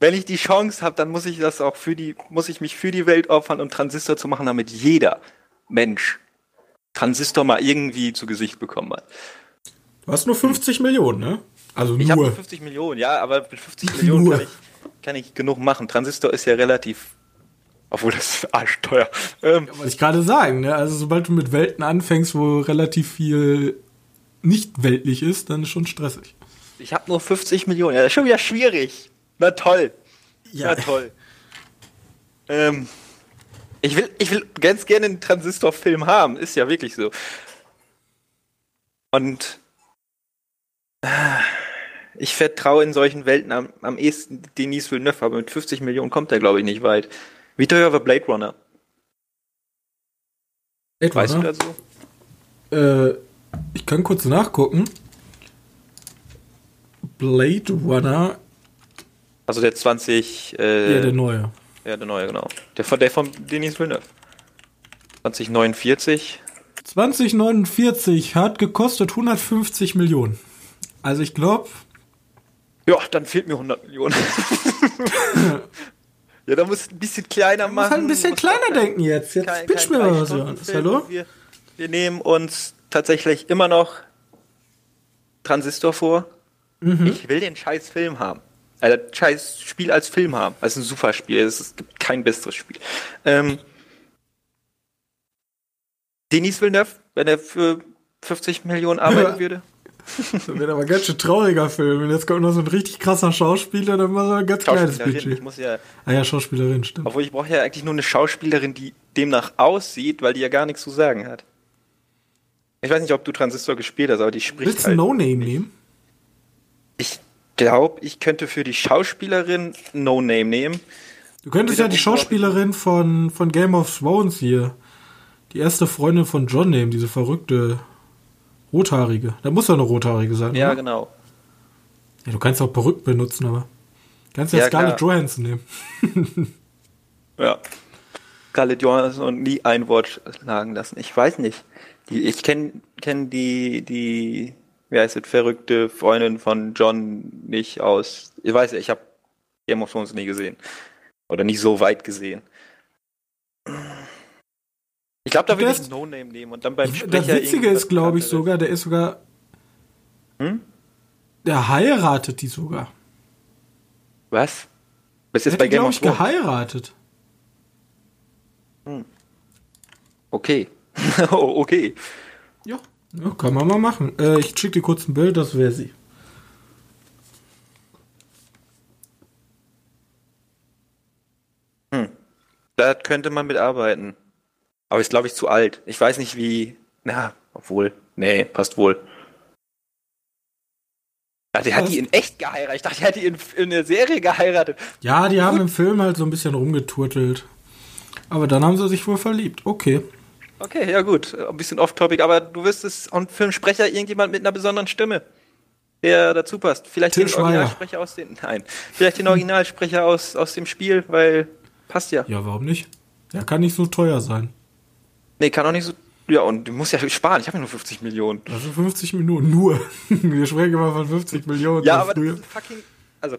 Wenn ich die Chance habe, dann muss ich das auch für die, muss ich mich für die Welt opfern, um Transistor zu machen, damit jeder Mensch Transistor mal irgendwie zu Gesicht bekommen hat. Du hast nur 50 Millionen, ne? Also Ich habe nur. nur 50 Millionen, ja, aber mit 50 (laughs) Millionen Nur. kann ich, kann ich genug machen. Transistor ist ja relativ, obwohl das ist arschteuer. Ähm, Wollte ich gerade sagen, ne? Also sobald du mit Welten anfängst, wo relativ viel nicht weltlich ist, dann ist schon stressig. ich habe nur 50 Millionen, ja, das ist schon wieder schwierig. Na toll. Na toll. Ähm, ich will, ich will ganz gerne einen Transistor-Film haben, ist ja wirklich so. Und äh, ich vertraue in solchen Welten am, am ehesten Denis Villeneuve, aber mit 50 Millionen kommt er, glaube ich, nicht weit. Wie teuer war Blade Runner? Etwa, Weißt du ne? dazu? Äh, ich kann kurz nachgucken. Blade Runner, Also der 20, äh, ja, der neue. ja, der neue, genau. Der von, der von Denis Villeneuve. 2049. 2049 hat gekostet 150 Millionen. Also ich glaube, Ja, dann fehlt mir 100 Millionen. (laughs) ja, da muss ein bisschen kleiner muss machen. halt ein bisschen muss kleiner denken jetzt. Jetzt kein- pitch mir mal was. Johannes. Hallo? Wir, wir nehmen uns tatsächlich immer noch Transistor vor. Mhm. Ich will den scheiß Film haben. Also das scheiß Spiel als Film haben. Ist ein super Spiel. Es es gibt kein besseres Spiel. Ähm, Denis Villeneuve, wenn er für 50 Millionen arbeiten Ja. würde. Das wird aber ein ganz schön trauriger Film. Und jetzt kommt noch so ein richtig krasser Schauspieler, dann machen wir ein ganz kleines Schauspielerin. Ich Budget. muss ja Ah ja, Schauspielerin, stimmt. Obwohl ich brauche ja eigentlich nur eine Schauspielerin, die demnach aussieht, weil die ja gar nichts zu sagen hat. Ich weiß nicht, ob du Transistor gespielt hast, aber die spricht Willst du halt. No-Name nehmen? Ich glaube, ich könnte für die Schauspielerin No Name nehmen. Du könntest ja die Schauspielerin von, von Game of Thrones hier, die erste Freundin von John nehmen, diese verrückte Rothaarige. Da muss ja eine Rothaarige sein, Ja, oder? genau. Ja, du kannst auch Perücken benutzen, aber kannst ja, Ja, Scarlett klar. Johansson nehmen. (laughs) Ja. Scarlett Johansson nie ein Wort sagen lassen. Ich weiß nicht. Die, ich kenne kenn die, die, wie heißt es, verrückte Freundin von John nicht aus. Ich weiß ich habe Game of Thrones nie gesehen. Oder nicht so weit gesehen. Ich glaube, da würde ich No-Name nehmen und dann beim Sprecher Das Witzige ist, glaube ich, sogar, der ist sogar. Hm? Der heiratet die sogar. Was? Das ist bei Game of Thrones. geheiratet. Hm. Okay. (laughs) Oh, okay. Ja. ja. kann man mal machen. Äh, ich schicke dir kurz ein Bild, das wäre sie. Hm. Da könnte man mitarbeiten. Aber ist, glaube ich, zu alt. Ich weiß nicht, wie. Na, obwohl. Nee, passt wohl. Ja, der hat die in echt geheiratet. Ich dachte, der hat die in, in der Serie geheiratet. Ja, die haben im Film halt so ein bisschen rumgeturtelt. Aber dann haben sie sich wohl verliebt. Okay. Okay, ja gut. Ein bisschen off-topic, aber du wirst es und Filmsprecher irgendjemand mit einer besonderen Stimme, der dazu passt. Vielleicht Til den Schweiger. Originalsprecher aus den. Nein. Vielleicht den Originalsprecher aus, aus dem Spiel, weil passt ja. Ja, warum nicht? Der kann nicht so teuer sein. Nee, kann auch nicht so. Ja, und du musst ja sparen. Ich habe ja nur 50 Millionen. Also 50 Minuten nur. (laughs) Wir sprechen immer von 50 Millionen. Ja, aber das ist fucking. Also,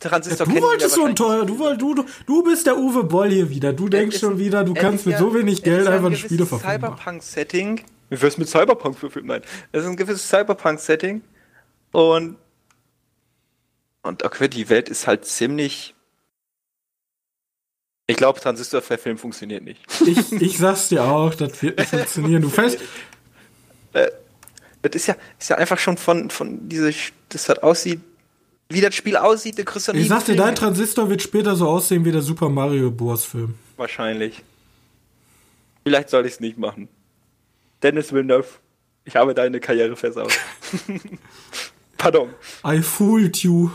Transistor Du kennen wolltest ja so ein teuer, du, du, du, du bist der Uwe Boll hier wieder. Du denkst schon wieder, du kannst mit ja- so wenig Geld ja einfach ein Spiele verfügen. Cyberpunk-Setting. Wie wär's mit Cyberpunk für Film? Nein. Es ist ein gewisses Cyberpunk-Setting. Und. Und okay, die Welt ist halt ziemlich. Ich glaube, Transistor für Film funktioniert nicht. Ich, ich sag's dir auch, das wird nicht funktionieren. Du fällst, Das ist ja, ist ja einfach schon von, von diese, das hat aussieht, wie das Spiel aussieht, der nie ich sag dir, dein. Transistor wird später so aussehen wie der Super Mario Bros. Film. Wahrscheinlich. Vielleicht soll ich es nicht machen. Dennis Villeneuve, ich habe deine Karriere versaut. (laughs) Pardon. I fooled you.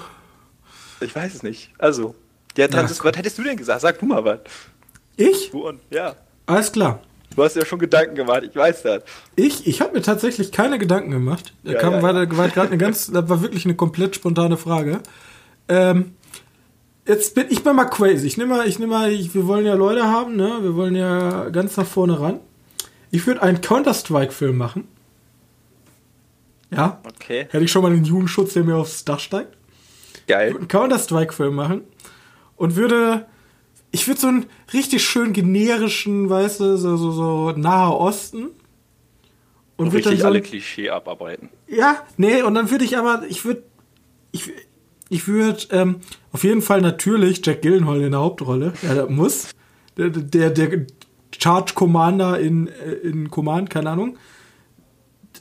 Ich weiß es nicht. Also, der Transistor, was hättest du denn gesagt? Sag du mal was. Ich? Du und, ja. Alles klar. Du hast ja schon Gedanken gemacht, ich weiß das. Ich, ich habe mir tatsächlich keine Gedanken gemacht. Da Ja, kam, ja, ja. da- war gerade eine ganz, (laughs) das war wirklich eine komplett spontane Frage. Ähm, jetzt bin ich bin mal crazy. Ich nehme mal, ich nehme mal, ich, wir wollen ja Leute haben, ne? Wir wollen ja ganz nach vorne ran. Ich würde einen Counter-Strike-Film machen. Ja, Okay, hätte ich schon mal den Jugendschutz, der mir aufs Dach steigt. geil. einen Counter-Strike-Film machen und würde. Ich würde so einen richtig schön generischen, weißt du, so, so, so Nahe Osten. Und würde dann Richtig so, alle Klischee abarbeiten. Ja, nee, und dann würde ich aber, ich würde, ich, ich würde ähm, auf jeden Fall natürlich Jack Gillenhall in der Hauptrolle. Ja, der muss. Der, der, der Charge Commander in, äh, in Command, keine Ahnung.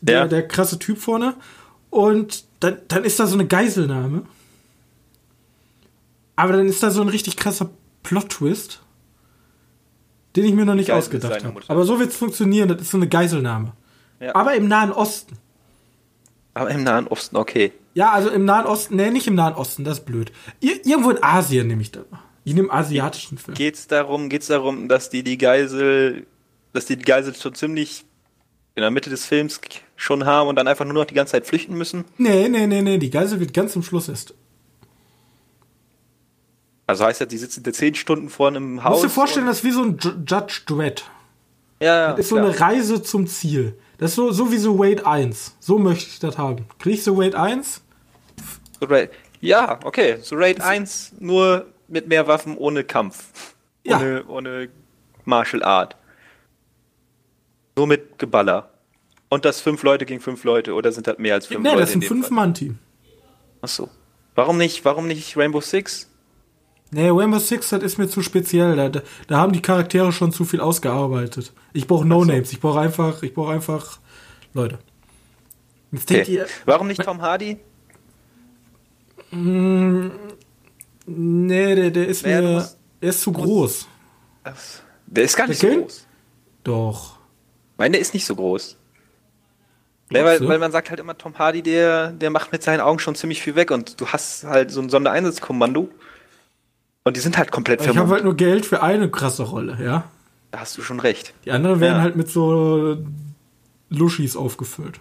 Der, Ja. der krasse Typ vorne. Und dann, dann ist da so eine Geiselnahme. Aber dann ist da so ein richtig krasser Plot-Twist, den ich mir noch nicht Geisel ausgedacht habe. Aber so wird's funktionieren, das ist so eine Geiselnahme. Ja. Aber im Nahen Osten. Aber im Nahen Osten, okay. Ja, also im Nahen Osten, nee, nicht im Nahen Osten, das ist blöd. Ir irgendwo in Asien nehme ich das mal. Ich nehme asiatischen Film. Geht's darum, geht's darum, dass die die Geisel, dass die die Geisel schon ziemlich in der Mitte des Films schon haben und dann einfach nur noch die ganze Zeit flüchten müssen? Nee, nee, nee, nee, die Geisel wird ganz zum Schluss erst. Also heißt das, die sitzen da zehn Stunden vor einem Haus. musst dir vorstellen, das ist wie so ein Ju- Judge Dredd. ja, ja, Das ist so klar. eine Reise zum Ziel. Das ist so, so wie so Wade 1. So möchte ich das haben. Krieg ich so Wade 1? So Raid- Ja, okay. So Raid 1 nur mit mehr Waffen ohne Kampf. Ja. Ohne, ohne Martial Art. Nur mit Geballer. Und das fünf Leute gegen fünf Leute oder sind das mehr als fünf Nee, Leute? das ist in ein dem Fall? Fünf-Mann-Team. Achso. Warum nicht, warum nicht Rainbow Six? Nee, Rainbow Six, das ist mir zu speziell. Da, da, da haben die Charaktere schon zu viel ausgearbeitet. Ich brauche No-Names. Ich brauche einfach, ich brauche einfach Leute. Jetzt denkt Okay. ihr, Warum nicht Tom Hardy? nee, der, der ist du mir, musst- der ist zu groß. Ach, Der ist gar nicht Der so groß. Doch. Meine, der ist nicht so groß. Ja, weil, weil man sagt halt immer, Tom Hardy, der, der macht mit seinen Augen schon ziemlich viel weg und du hast halt so ein Sondereinsatzkommando und die sind halt komplett Ich habe vermummt. halt nur Geld für eine krasse Rolle, ja. Da hast du schon recht. Die anderen werden Ja. halt mit so Luschis aufgefüllt.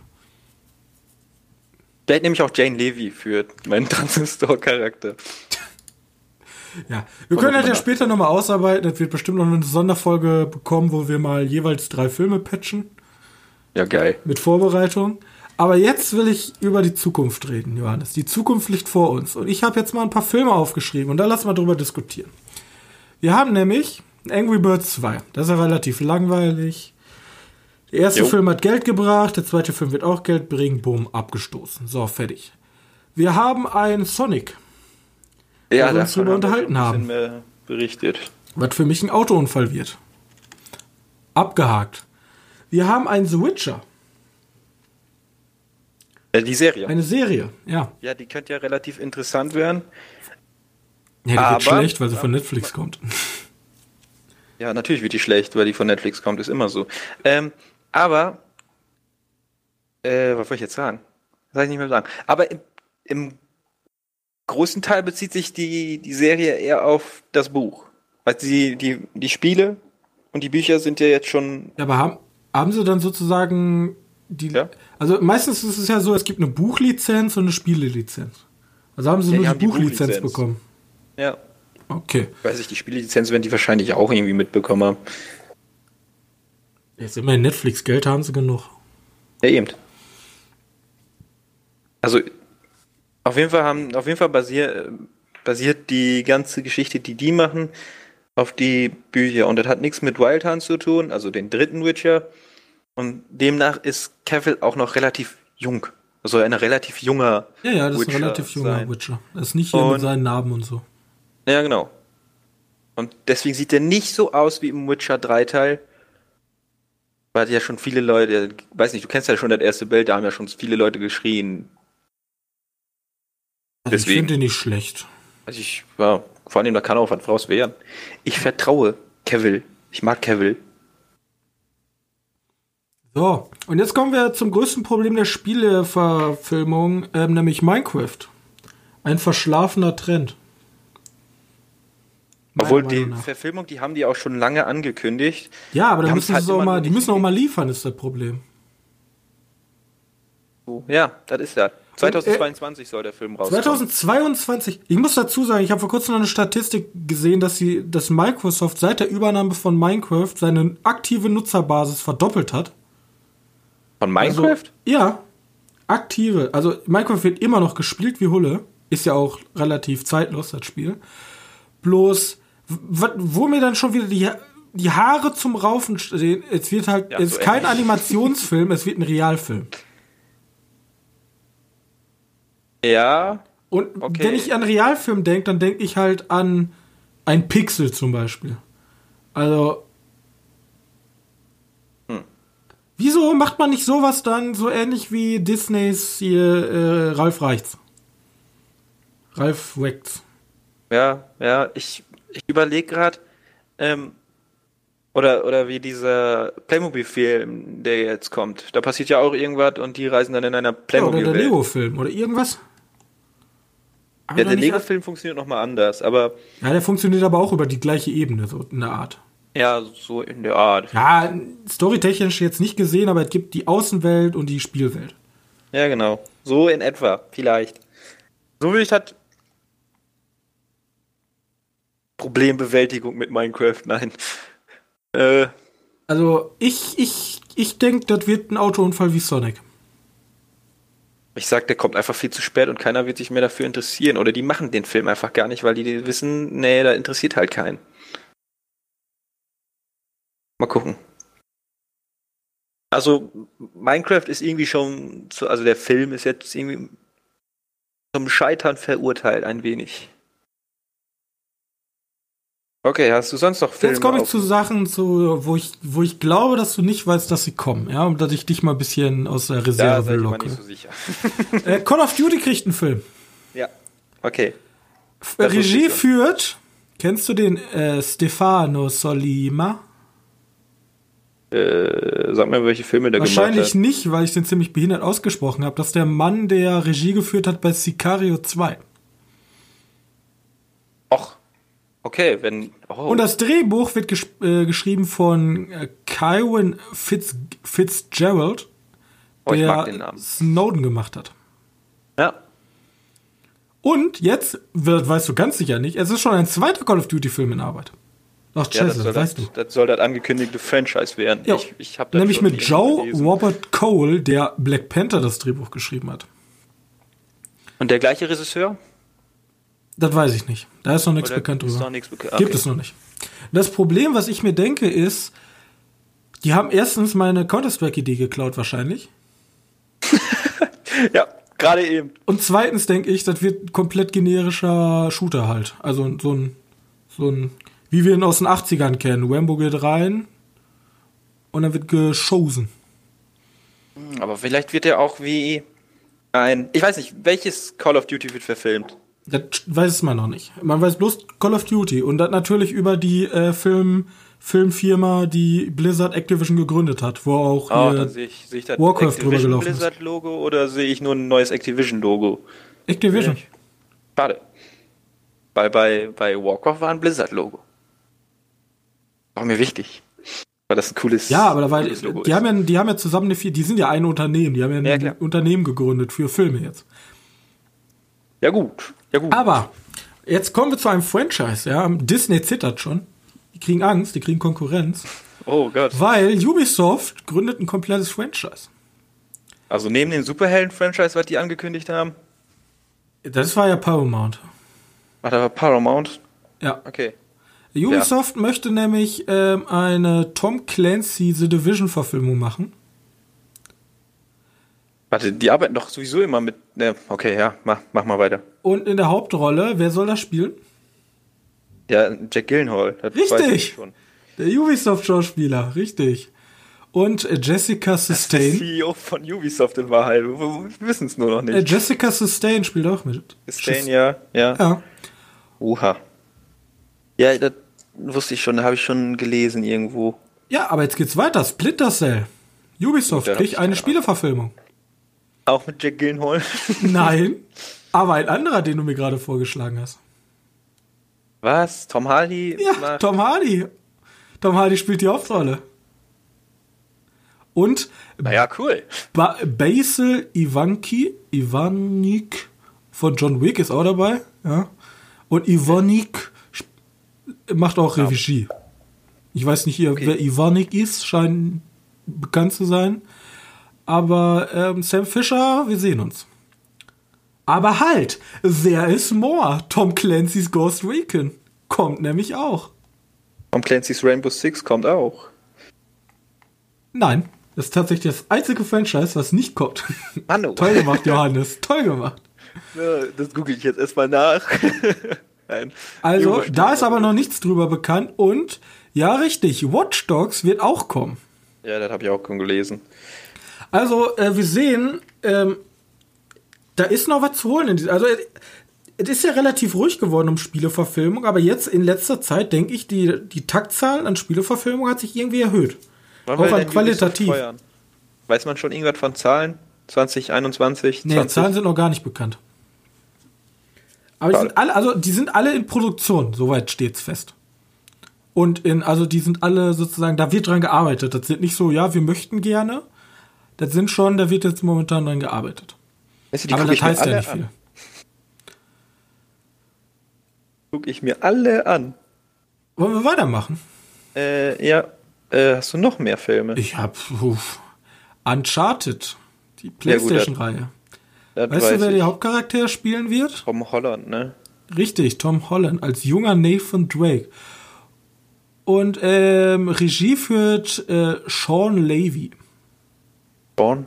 Vielleicht nehme ich auch Jane Levy für meinen (laughs) Transistor-Charakter. Ja, wir können halt ja später nochmal ausarbeiten. Es wird bestimmt noch eine Sonderfolge bekommen, wo wir mal jeweils drei Filme patchen Ja, geil. mit Vorbereitung. Aber jetzt will ich über die Zukunft reden, Johannes. Die Zukunft liegt vor uns. Und ich habe jetzt mal ein paar Filme aufgeschrieben und da lassen wir drüber diskutieren. Wir haben nämlich Angry Birds 2. Das ist ja relativ langweilig. Der erste Jo. Film hat Geld gebracht, der zweite Film wird auch Geld bringen, bumm, abgestoßen. So, fertig. Wir haben einen Sonic, Ja, wir uns wir unterhalten haben. mehr berichtet. was für mich ein Autounfall wird. Abgehakt. Wir haben einen The Witcher, Äh, die Serie. eine Serie, ja. Ja, die könnte ja relativ interessant werden. Ja, die Aber- wird schlecht, weil sie von Netflix kommt. (laughs) Ja, natürlich wird die schlecht, weil die von Netflix kommt, ist immer so. Ähm, aber, äh, was wollte ich jetzt sagen? Das soll ich nicht mehr sagen. Aber im, im großen Teil bezieht sich die, die Serie eher auf das Buch. Weil die, die, die Spiele und die Bücher sind ja jetzt schon. Ja, aber haben, haben sie dann sozusagen die. Ja. Also meistens ist es ja so, es gibt eine Buchlizenz und eine Spielelizenz. Also haben sie Ja, nur die die Buchlizenz Buchlizenz. bekommen. Ja. Okay. Ich weiß nicht, die Spielelizenz werden die wahrscheinlich auch irgendwie mitbekommen haben. Jetzt immerhin Netflix, Geld haben sie genug. Ja, eben. Also, auf jeden Fall haben, auf jeden Fall basier, basiert die ganze Geschichte, die die machen, auf die Bücher. Und das hat nichts mit Wild Hunt zu tun, also den dritten Witcher. Und demnach ist Cavill auch noch relativ jung. Also ein relativ junger. Ja, ja, das ist Witcher ein relativ junger sein. Witcher. Das ist nicht hier mit Und- seinen Narben und so. Ja, genau. Und deswegen sieht er nicht so aus wie im Witcher 3 Teil. Weil ja schon viele Leute, weiß nicht, du kennst ja schon das erste Bild, da haben ja schon viele Leute geschrien. Also ich Deswegen. finde den nicht schlecht. Also ich, ja, vor allem, da kann auch was draus werden. Ich vertraue Cavill. Ich mag Cavill. So, und jetzt kommen wir zum größten Problem der Spieleverfilmung, ähm, nämlich Minecraft. Ein verschlafener Trend. Meiner Obwohl Meinung die nach. Verfilmung, die haben die auch schon lange angekündigt. Ja, aber die dann müssen halt sie auch mal, die müssen auch mal liefern, ist das Problem. Ja, das ist das. 2022 soll der Film rauskommen. 2022, ich muss dazu sagen, ich habe vor kurzem noch eine Statistik gesehen, dass sie, dass Microsoft seit der Übernahme von Minecraft seine aktive Nutzerbasis verdoppelt hat. Von Also, Minecraft? ja, aktive. Also Minecraft wird immer noch gespielt wie Hulle. Ist ja auch relativ zeitlos, das Spiel. Bloß, wo mir dann schon wieder die, die Haare zum Raufen stehen, es wird halt, Ja, es so ist kein ähnlich. Animationsfilm, es wird ein Realfilm. ja. Und Okay. wenn ich an Realfilm denke, dann denke ich halt an ein Pixel zum Beispiel. Also. Hm. Wieso macht man nicht sowas dann so ähnlich wie Disneys hier äh, Ralf Reichts? Ralf Wechts. Ja, ja, ich, ich überlege gerade, ähm, oder, oder wie dieser Playmobil-Film, der jetzt kommt. Da passiert ja auch irgendwas und die reisen dann in einer Ja, oder der. Lego-Film oder irgendwas. Aber Ja, der Lego-Film funktioniert nochmal anders, aber Ja, der funktioniert aber auch über die gleiche Ebene, so in der Art. Ja, so in der Art. Ja, storytechnisch jetzt nicht gesehen, aber es gibt die Außenwelt und die Spielwelt. Ja, genau. So in etwa, vielleicht. So will ich das. Problembewältigung mit Minecraft, nein. (laughs) Äh, Also ich, ich, ich denke, das wird ein Autounfall wie Sonic. ich sag, der kommt einfach viel zu spät und keiner wird sich mehr dafür interessieren. Oder die machen den Film einfach gar nicht, weil die wissen, nee, da interessiert halt keinen. Mal gucken. Also, Minecraft ist irgendwie schon, zu, also der Film ist jetzt irgendwie zum Scheitern verurteilt, ein wenig. Okay, hast du sonst noch Filme? Jetzt komme ich auf- zu Sachen, zu, wo ich, wo ich glaube, dass du nicht weißt, dass sie kommen, ja, und dass ich dich mal ein bisschen aus der Da Reserve mal locke. nicht so sicher. (laughs) äh, Call of Duty kriegt einen Film. ja, okay. Das Regie führt, kennst du den äh, Stefano Solima? Äh, sag mir, welche Filme der gemacht Wahrscheinlich hat. nicht, weil ich den ziemlich behindert ausgesprochen habe. Das ist der Mann, der Regie geführt hat bei Sicario 2. Och, okay, wenn. Oh, Und das Drehbuch wird gesch äh, geschrieben von äh, Kywin Fitz Fitzgerald, oh, der. Snowden gemacht hat. Ja. Und jetzt, we- weißt du ganz sicher nicht, es ist schon ein zweiter Call of Duty Film in Arbeit. Ach, Ja, das scheiße, soll weißt das, du. das soll das angekündigte Franchise werden. Ja, ich, ich hab das nämlich mit Joe gelesen. Robert Cole, der Black Panther das Drehbuch geschrieben hat. Und der gleiche Regisseur? Das weiß ich nicht. Da ist noch nichts Oder bekannt drüber. noch nichts bekannt? Gibt Okay. es noch nicht. Das Problem, was ich mir denke, ist, die haben erstens meine Counter-Strike-Idee geklaut wahrscheinlich. (laughs) Ja, gerade eben. Und zweitens denke ich, das wird komplett generischer Shooter halt. Also so ein, so ein, wie wir ihn aus den 80ern kennen. Rambo geht rein und dann wird geschossen. Aber vielleicht wird er auch wie ein. Ich weiß nicht, welches Call of Duty wird verfilmt? Das weiß man noch nicht. Man weiß bloß Call of Duty und das natürlich über die äh, Film, Filmfirma, die Blizzard Activision gegründet hat, wo auch Ah, hier sehe ich, sehe ich das Warcraft drüber Activision gelaufen ist. Blizzard Logo oder sehe ich nur ein neues Activision Logo? Activision. Schade. Bei, bei, bei Warcraft war ein Blizzard Logo. War mir wichtig. Weil das ein cooles, Ja, aber da war, die ist. haben ja, die haben ja zusammen eine, die sind ja ein Unternehmen, die haben ja ein Ja. Unternehmen gegründet für Filme jetzt. Ja gut, ja gut. Aber jetzt kommen wir zu einem Franchise, ja. Disney zittert schon. Die kriegen Angst, die kriegen Konkurrenz, oh Gott. weil Ubisoft gründet ein komplettes Franchise. Also neben den Superhelden-Franchise, was die angekündigt haben, Das war ja Paramount. ach, da war Paramount. Ja. Okay. Ubisoft möchte nämlich ähm, eine Tom Clancy The Division Verfilmung machen. Warte, die arbeiten doch sowieso immer mit. Ne, okay, ja, mach, mach mal weiter. Und in der Hauptrolle, wer soll das spielen? Ja, Jack Gyllenhaal. Das Richtig. Der Ubisoft-Schauspieler, richtig. Und äh, Jessica Der Sustain. CEO von Ubisoft in Wahrheit. Wir wissen es nur noch Äh, nicht. Jessica Sustain spielt auch mit. Stan, ja, ja. Ja. Oha. Ja, das wusste ich schon, da habe ich schon gelesen irgendwo. Ja, aber jetzt geht's weiter. Splinter Cell. Ubisoft Da hab kriegt ich eine Spieleverfilmung. Auch mit Jack Gyllenhaal. (laughs) (laughs) Nein, aber ein anderer, den du mir gerade vorgeschlagen hast. Was? Tom Hardy? Ja, Tom Hardy. Tom Hardy spielt die Hauptrolle. Und Naja, cool. ba Basil Ivanki, Ivanik von John Wick ist auch dabei. Ja. Und Ivanik sp- macht auch Regie. Ich weiß nicht, hier, wer Ivanik ist, scheint bekannt zu sein. Aber ähm, Sam Fisher, wir sehen uns. Aber halt, there is more. Tom Clancy's Ghost Recon kommt nämlich auch. Tom Clancy's Rainbow Six kommt auch. Nein, das ist tatsächlich das einzige Franchise, was nicht kommt. Mann, oh. Toll gemacht, Johannes. Toll gemacht. Ja, Das google ich jetzt erstmal nach. Nein. Also, da ist aber noch nichts drüber bekannt. Und, ja, richtig, Watch Dogs wird auch kommen. Ja, das habe ich auch schon gelesen. Also, äh, wir sehen, ähm, da ist noch was zu holen. In diesem, also, es ist ja relativ ruhig geworden um Spieleverfilmung, aber jetzt in letzter Zeit, denke ich, die, die Taktzahl an Spieleverfilmung hat sich irgendwie erhöht. Wollen Auch an qualitativ. Weiß man schon irgendwas von Zahlen? 2021, Nee, 20? Zahlen sind noch gar nicht bekannt. Aber die sind alle, also die sind alle in Produktion, soweit steht's fest. Und in, also die sind alle sozusagen, da wird dran gearbeitet. Das sind nicht so, ja, wir möchten gerne. Das sind schon, da wird jetzt momentan dran gearbeitet. Weißt du, Aber das heißt ja nicht an. viel. Guck ich mir alle an. Wollen wir weitermachen? Äh, ja. Äh, hast du noch mehr Filme? Ich hab uff, Uncharted, die Playstation-Reihe. Das weißt du, weiß wer ich. der Hauptcharakter spielen wird? Tom Holland, ne? Richtig, Tom Holland als junger Nathan Drake. Und ähm, Regie führt äh, Sean Levy. Born?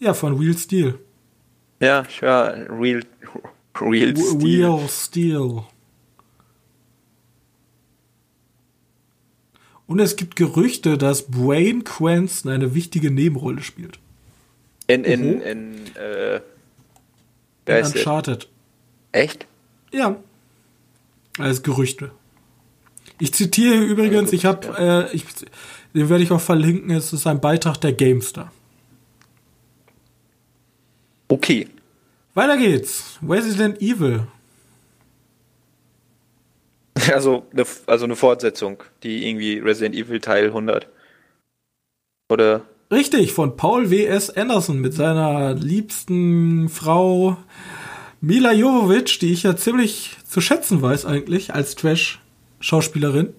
Ja, von Real Steel. Ja, ja, Real, Real Steel. Real Steel. Und es gibt Gerüchte, dass Brain Cranston eine wichtige Nebenrolle spielt. In, in, Mhm. in, äh, In? Uncharted. Echt? Ja. Als Gerüchte. Ich zitiere hier übrigens, ich habe, äh, ich, den werde ich auch verlinken, es ist ein Beitrag der GameStar. Okay. Weiter geht's. Resident Evil. (laughs) Also eine, also eine Fortsetzung, die irgendwie Resident Evil Teil 100. Oder? Richtig, von Paul W.S. Anderson mit seiner liebsten Frau Mila Jovovich, die ich ja ziemlich zu schätzen weiß eigentlich als Trash-Schauspielerin.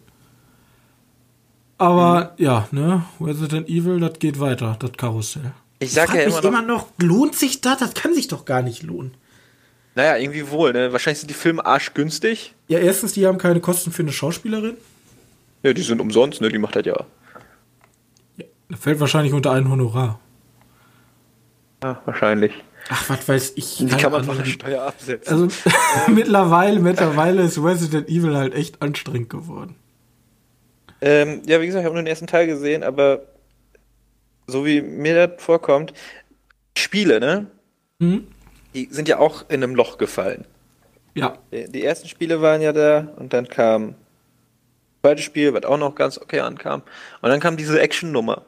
Aber ja, ne, Resident Evil, das geht weiter, das Karussell. Ich sag frag ja immer noch, immer noch, lohnt sich das? Das kann sich doch gar nicht lohnen. naja, irgendwie wohl, ne? Wahrscheinlich sind die Filme arschgünstig. Ja, erstens, die haben keine Kosten für eine Schauspielerin. Ja, die sind umsonst, ne? Die macht das ja. Das fällt wahrscheinlich unter ein Honorar. Ja, wahrscheinlich. Ach, was weiß ich. Die kann man von der Steuer absetzen. Also (laughs) (laughs) mittlerweile, mittlerweile ist Resident Evil halt echt anstrengend geworden. Ähm, ja, wie gesagt, ich habe nur den ersten Teil gesehen, aber so wie mir das vorkommt, Spiele, ne? Hm? Die sind ja auch in einem Loch gefallen. Ja. Die die ersten Spiele waren ja da und dann kam Zweites Spiel, was auch noch ganz okay ankam. Und dann kam diese Action-Nummer.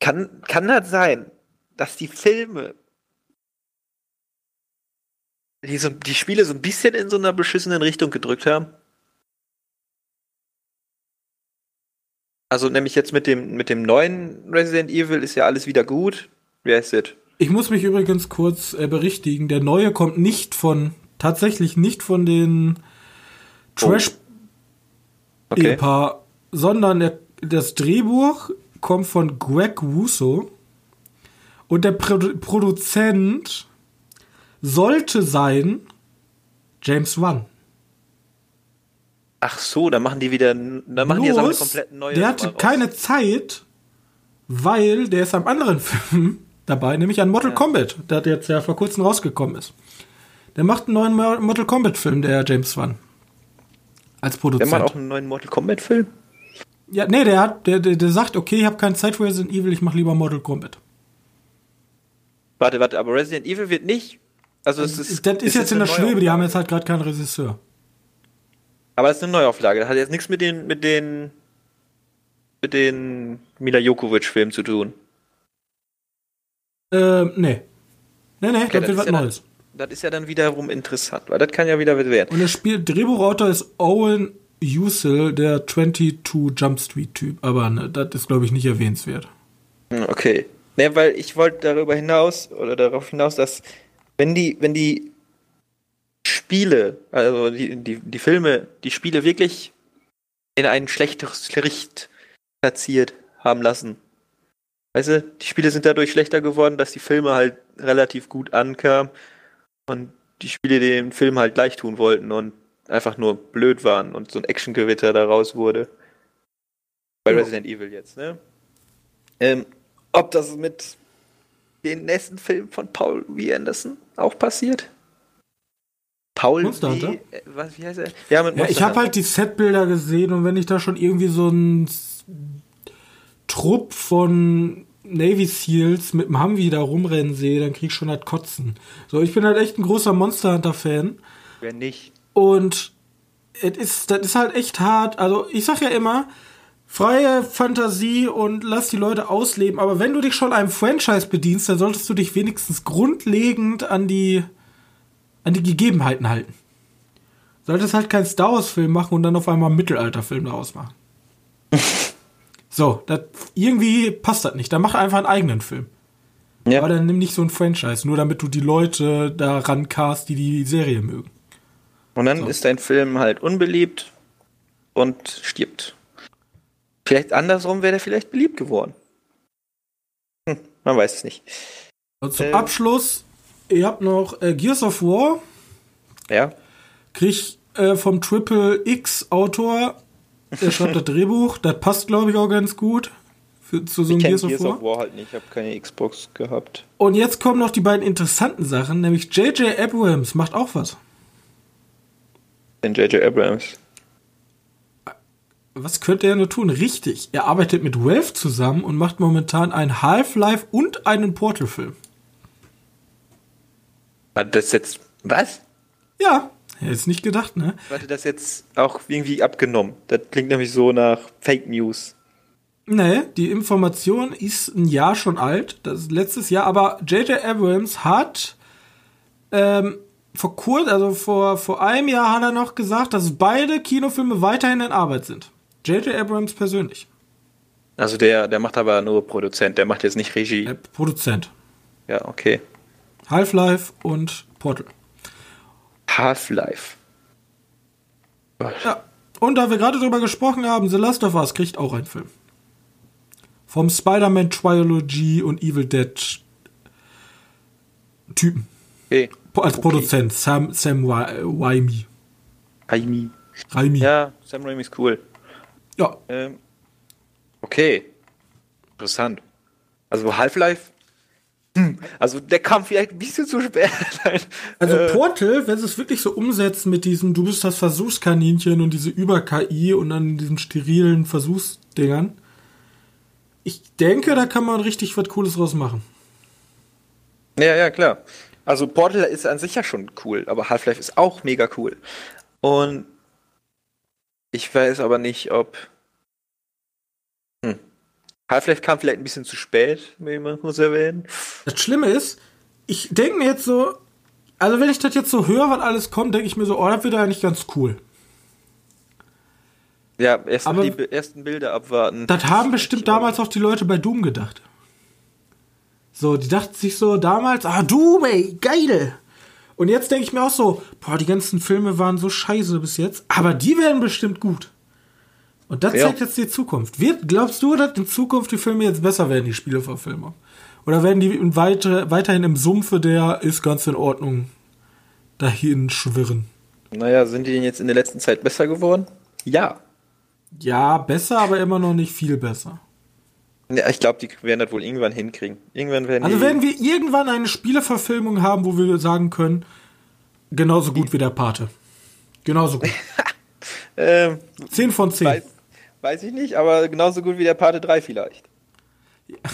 Kann, kann das sein, dass die Filme die, so, die Spiele so ein bisschen in so einer beschissenen Richtung gedrückt haben? Also nämlich jetzt mit dem, mit dem neuen Resident Evil ist ja alles wieder gut. Wer ist es? Ich muss mich übrigens kurz äh, berichtigen. Der neue kommt nicht von, tatsächlich nicht von den Trash-Ehepaar, okay. sondern der, das Drehbuch kommt von Greg Russo. Und der Pro Produzent sollte sein James Wan. Ach so, dann machen die wieder, dann machen Bloß, die jetzt eine komplett neue. Der hatte keine Zeit, weil der ist am anderen Film dabei, nämlich an Mortal ja. Kombat, der jetzt ja vor kurzem rausgekommen ist. Der macht einen neuen Mortal Kombat Film, der James Wan. Als Produzent. Der macht auch einen neuen Mortal Kombat Film? Ja, nee, der hat, der, der, der sagt, okay, ich habe keine Zeit für Resident Evil, ich mache lieber Mortal Kombat. Warte, warte, aber Resident Evil wird nicht. Also es ist. Das ist, ist jetzt in der Schwebe, die haben jetzt halt gerade keinen Regisseur. Aber es ist eine Neuauflage. Das hat jetzt nichts mit den, mit den, mit den Mila Jokovic-Filmen zu tun. Ähm, nee. Nee, nee, okay, das wird was ja Neues. Dann, das ist ja dann wiederum interessant, weil das kann ja wieder werden. Und das Spiel, Drehbuchautor ist Owen Usil, der 22 Jump Street Typ, aber ne, das ist, glaube ich, nicht erwähnenswert. Hm, okay. Ne, weil ich wollte darüber hinaus, oder darauf hinaus, dass wenn die, wenn die Spiele, also die, die, die Filme, die Spiele wirklich in ein schlechteres Licht platziert haben lassen. Weißt du, die Spiele sind dadurch schlechter geworden, dass die Filme halt relativ gut ankamen und die Spiele den Film halt gleich tun wollten und einfach nur blöd waren und so ein Actiongewitter daraus wurde. Bei ja. Resident Evil jetzt, ne? Ähm, ob das mit den nächsten Film von Paul W. Anderson auch passiert? Paul Monster Hunter? Wie, äh, was, wie heißt er? Ja, mit ja, ich habe halt die Setbilder gesehen und wenn ich da schon irgendwie so ein Trupp von Navy Seals mit dem Humvee da rumrennen sehe, dann krieg ich schon halt Kotzen. So, ich bin halt echt ein großer Monster Hunter Fan. Wer nicht? Und es ist, das ist halt echt hart. Also, ich sag ja immer, freie Fantasie und lass die Leute ausleben. Aber wenn du dich schon einem Franchise bedienst, dann solltest du dich wenigstens grundlegend an die an die Gegebenheiten halten. Solltest halt keinen Star Wars-Film machen und dann auf einmal einen Mittelalterfilm daraus machen. (laughs) so, das, irgendwie passt das nicht. Dann mach einfach einen eigenen Film. Ja. Aber dann nimm nicht so ein Franchise, nur damit du die Leute da rancast, die die Serie mögen. Und dann so. ist dein Film halt unbeliebt und stirbt. Vielleicht andersrum wäre der vielleicht beliebt geworden. Hm, man weiß es nicht. Und zum ähm, Abschluss Ihr habt noch äh, Gears of War. Ja. Krieg äh, vom Triple X Autor, der schreibt das (laughs) Drehbuch. Das passt, glaube ich, auch ganz gut. Für, zu so einem Gears, Gears of War. War halt nicht. Ich habe keine Xbox gehabt. Und jetzt kommen noch die beiden interessanten Sachen, nämlich J.J. Abrams macht auch was. Denn J.J. Abrams. Was könnte er nur tun? Richtig, er arbeitet mit Valve zusammen und macht momentan einen Half-Life und einen Portal-Film. War das jetzt. Was? Ja, jetzt nicht gedacht, ne? Warte, das jetzt auch irgendwie abgenommen. Das klingt nämlich so nach Fake News. Nee, die Information ist ein Jahr schon alt. Das ist letztes Jahr, aber J.J. Abrams hat ähm, vor kurz, also vor, vor einem Jahr hat er noch gesagt, dass beide Kinofilme weiterhin in Arbeit sind. J.J. Abrams persönlich. Also der, der macht aber nur Produzent, der macht jetzt nicht Regie. Der Produzent. Ja, okay. Half-Life und Portal. Half-Life. Ja. Und da wir gerade drüber gesprochen haben, The Last of Us kriegt auch einen Film. Vom Spider-Man Trilogy und Evil Dead Typen. Okay. Als okay. Produzent Sam, Sam Raimi. Raimi. Raimi. Ja, Sam Raimi ist cool. Ja. Ähm, okay. Interessant. Also Half-Life hm. Also der kam vielleicht ein bisschen zu spät. (laughs) also äh, Portal, wenn sie es wirklich so umsetzen mit diesem, du bist das Versuchskaninchen und diese Über-KI und dann diesen sterilen Versuchsdingern, ich denke, da kann man richtig was Cooles draus machen. Ja, ja, klar. Also Portal ist an sich ja schon cool, aber Half-Life ist auch mega cool. Und Ich weiß aber nicht, ob. Hm. Half-Life kam vielleicht ein bisschen zu spät, wie man muss erwähnen. Das Schlimme ist, ich denke mir jetzt so, also wenn ich das jetzt so höre, was alles kommt, denke ich mir so, oh, das wird eigentlich ganz cool. Ja, erst Aber- die ersten Bilder abwarten. Das haben bestimmt damals auch die Leute bei Doom gedacht. So, die dachten sich so damals, ah, Doom, ey, geil. Und jetzt denke ich mir auch so, boah, die ganzen Filme waren so scheiße bis jetzt, aber die werden bestimmt gut. Und das Ja. zeigt jetzt die Zukunft. Wird, glaubst du, dass in Zukunft die Filme jetzt besser werden, die Spieleverfilmung? Oder werden die weiter, weiterhin im Sumpfe der ist ganz in Ordnung dahin schwirren? Naja, sind die denn jetzt in der letzten Zeit besser geworden? Ja. Ja, besser, aber immer noch nicht viel besser. Ja, ich glaube, die werden das wohl irgendwann hinkriegen. Irgendwann werden Also werden wir irgendwann eine Spieleverfilmung haben, wo wir sagen können, genauso gut wie der Pate. Genauso gut. (laughs) ähm, 10 von 10. weiß, weiß ich nicht, aber genauso gut wie der Pate 3 vielleicht.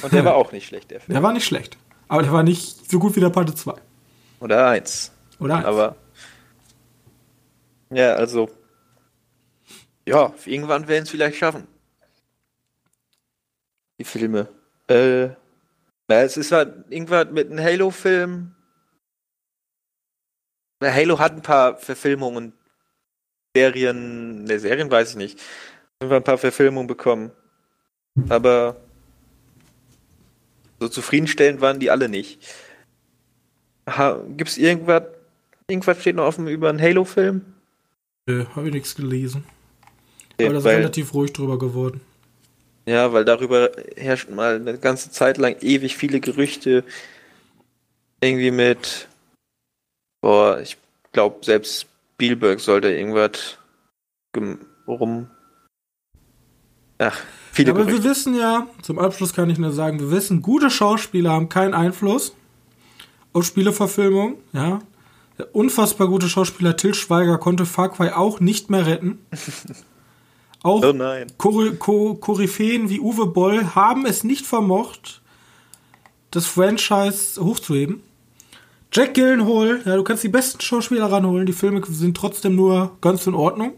Und der war auch nicht schlecht, der Film. Der war nicht schlecht. Aber der war nicht so gut wie der Pate 2. Oder 1. Oder? eins. Aber. Ja, also. Ja, irgendwann werden es vielleicht schaffen. Die Filme. Äh. Na, es ist halt irgendwann mit einem Halo-Film. Halo hat ein paar Verfilmungen, Serien, ne, Serien weiß ich nicht. Haben wir ein paar Verfilmungen bekommen. Aber so zufriedenstellend waren die alle nicht. Gibt es irgendwas, irgendwas steht noch offen über einen Halo-Film? Nö, habe ich nichts gelesen. Aber da ist relativ ruhig drüber geworden. Ja, weil darüber herrscht mal eine ganze Zeit lang ewig viele Gerüchte. Irgendwie mit, boah, ich glaube, selbst Spielberg sollte irgendwas rum. Ach, viele Aber wir Gerüchte. wissen ja, zum Abschluss kann ich nur sagen, wir wissen, gute Schauspieler haben keinen Einfluss auf Spieleverfilmung. Ja. Der unfassbar gute Schauspieler Till Schweiger konnte Far Cry auch nicht mehr retten. (laughs) Auch Oh nein. Kory- Ko- Koryphäen wie Uwe Boll haben es nicht vermocht, das Franchise hochzuheben. Jack Gyllenhaal, ja, du kannst die besten Schauspieler ranholen, die Filme sind trotzdem nur ganz in Ordnung.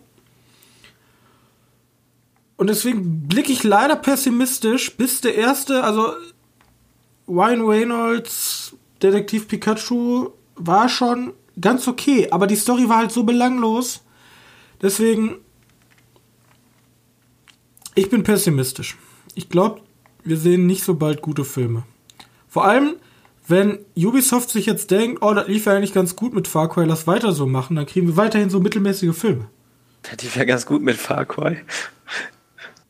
Und deswegen blicke ich leider pessimistisch, bis der erste, also Ryan Reynolds Detektiv Pikachu war schon ganz okay, aber die Story war halt so belanglos. Deswegen ich bin pessimistisch. Ich glaube, wir sehen nicht so bald gute Filme. Vor allem, wenn Ubisoft sich jetzt denkt, oh, das lief ja eigentlich ganz gut mit Far Cry, lass weiter so machen, dann kriegen wir weiterhin so mittelmäßige Filme. Die wäre ganz gut mit Far Cry.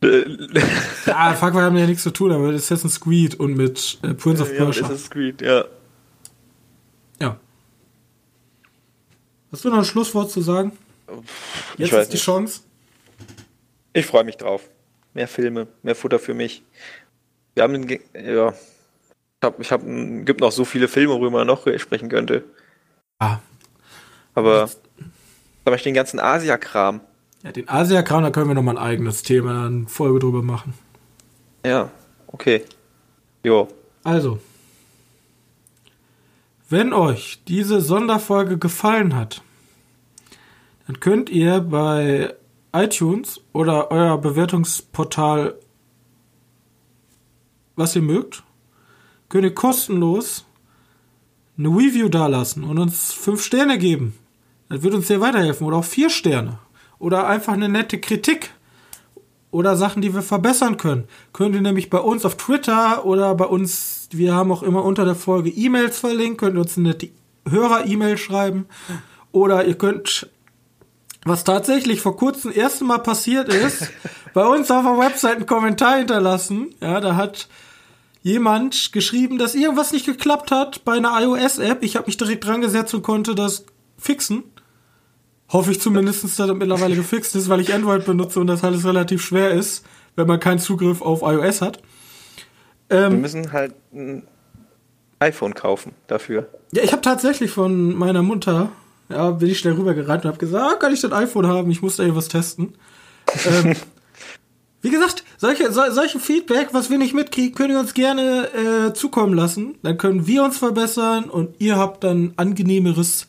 Ja, (laughs) Far Cry haben ja nichts zu tun, aber mit Assassin's Creed und mit äh, Prince of ja, Persia. Assassin's Creed, ja. Ja. Hast du noch ein Schlusswort zu sagen? Jetzt ich weiß ist die nicht. Chance. Ich freue mich drauf. Mehr Filme, mehr Futter für mich. Wir haben, ja, ich hab, ich hab, gibt noch so viele Filme, worüber man noch sprechen könnte. Ah, Aber zum Beispiel den ganzen Asia-Kram. ja, den Asia-Kram, da können wir noch mal ein eigenes Thema, eine Folge drüber machen. Ja, okay. Jo. Also, wenn euch diese Sonderfolge gefallen hat, dann könnt ihr bei iTunes oder euer Bewertungsportal, was ihr mögt, könnt ihr kostenlos eine Review dalassen und uns fünf Sterne geben. Das wird uns sehr weiterhelfen. Oder auch vier Sterne. Oder einfach eine nette Kritik oder Sachen, die wir verbessern können. Könnt ihr nämlich bei uns auf Twitter oder bei uns, wir haben auch immer unter der Folge E-Mails verlinkt, könnt ihr uns eine nette Hörer-E-Mail schreiben. Oder ihr könnt, was tatsächlich vor kurzem das erste Mal passiert ist, (laughs) bei uns auf der Website einen Kommentar hinterlassen. Ja, da hat jemand geschrieben, dass irgendwas nicht geklappt hat bei einer iOS-App. Ich habe mich direkt dran gesetzt und konnte das fixen. Hoffe ich zumindest, dass das mittlerweile gefixt ist, weil ich Android benutze und das alles relativ schwer ist, wenn man keinen Zugriff auf iOS hat. Wir Ähm, müssen halt ein iPhone kaufen dafür. ja, ich habe tatsächlich von meiner Mutter, ja, bin ich schnell rübergerannt und habe gesagt, ah, kann ich das iPhone haben? Ich muss da irgendwas testen. ähm, (laughs) wie gesagt, solche, so, solche Feedback, was wir nicht mitkriegen, könnt ihr uns gerne äh, zukommen lassen. Dann können wir uns verbessern und ihr habt dann angenehmeres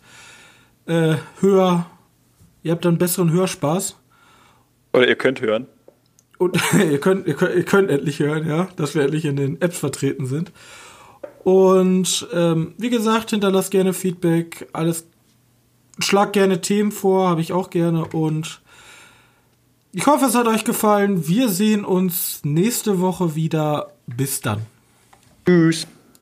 äh, Hör, ihr habt dann besseren Hörspaß. Oder ihr könnt hören. Und (laughs) ihr könnt, ihr könnt, ihr könnt endlich hören, ja, dass wir endlich in den Apps vertreten sind. Und ähm, wie gesagt, hinterlasst gerne Feedback, alles, schlag gerne Themen vor, habe ich auch gerne. Und ich hoffe, es hat euch gefallen. Wir sehen uns nächste Woche wieder. Bis dann. Tschüss.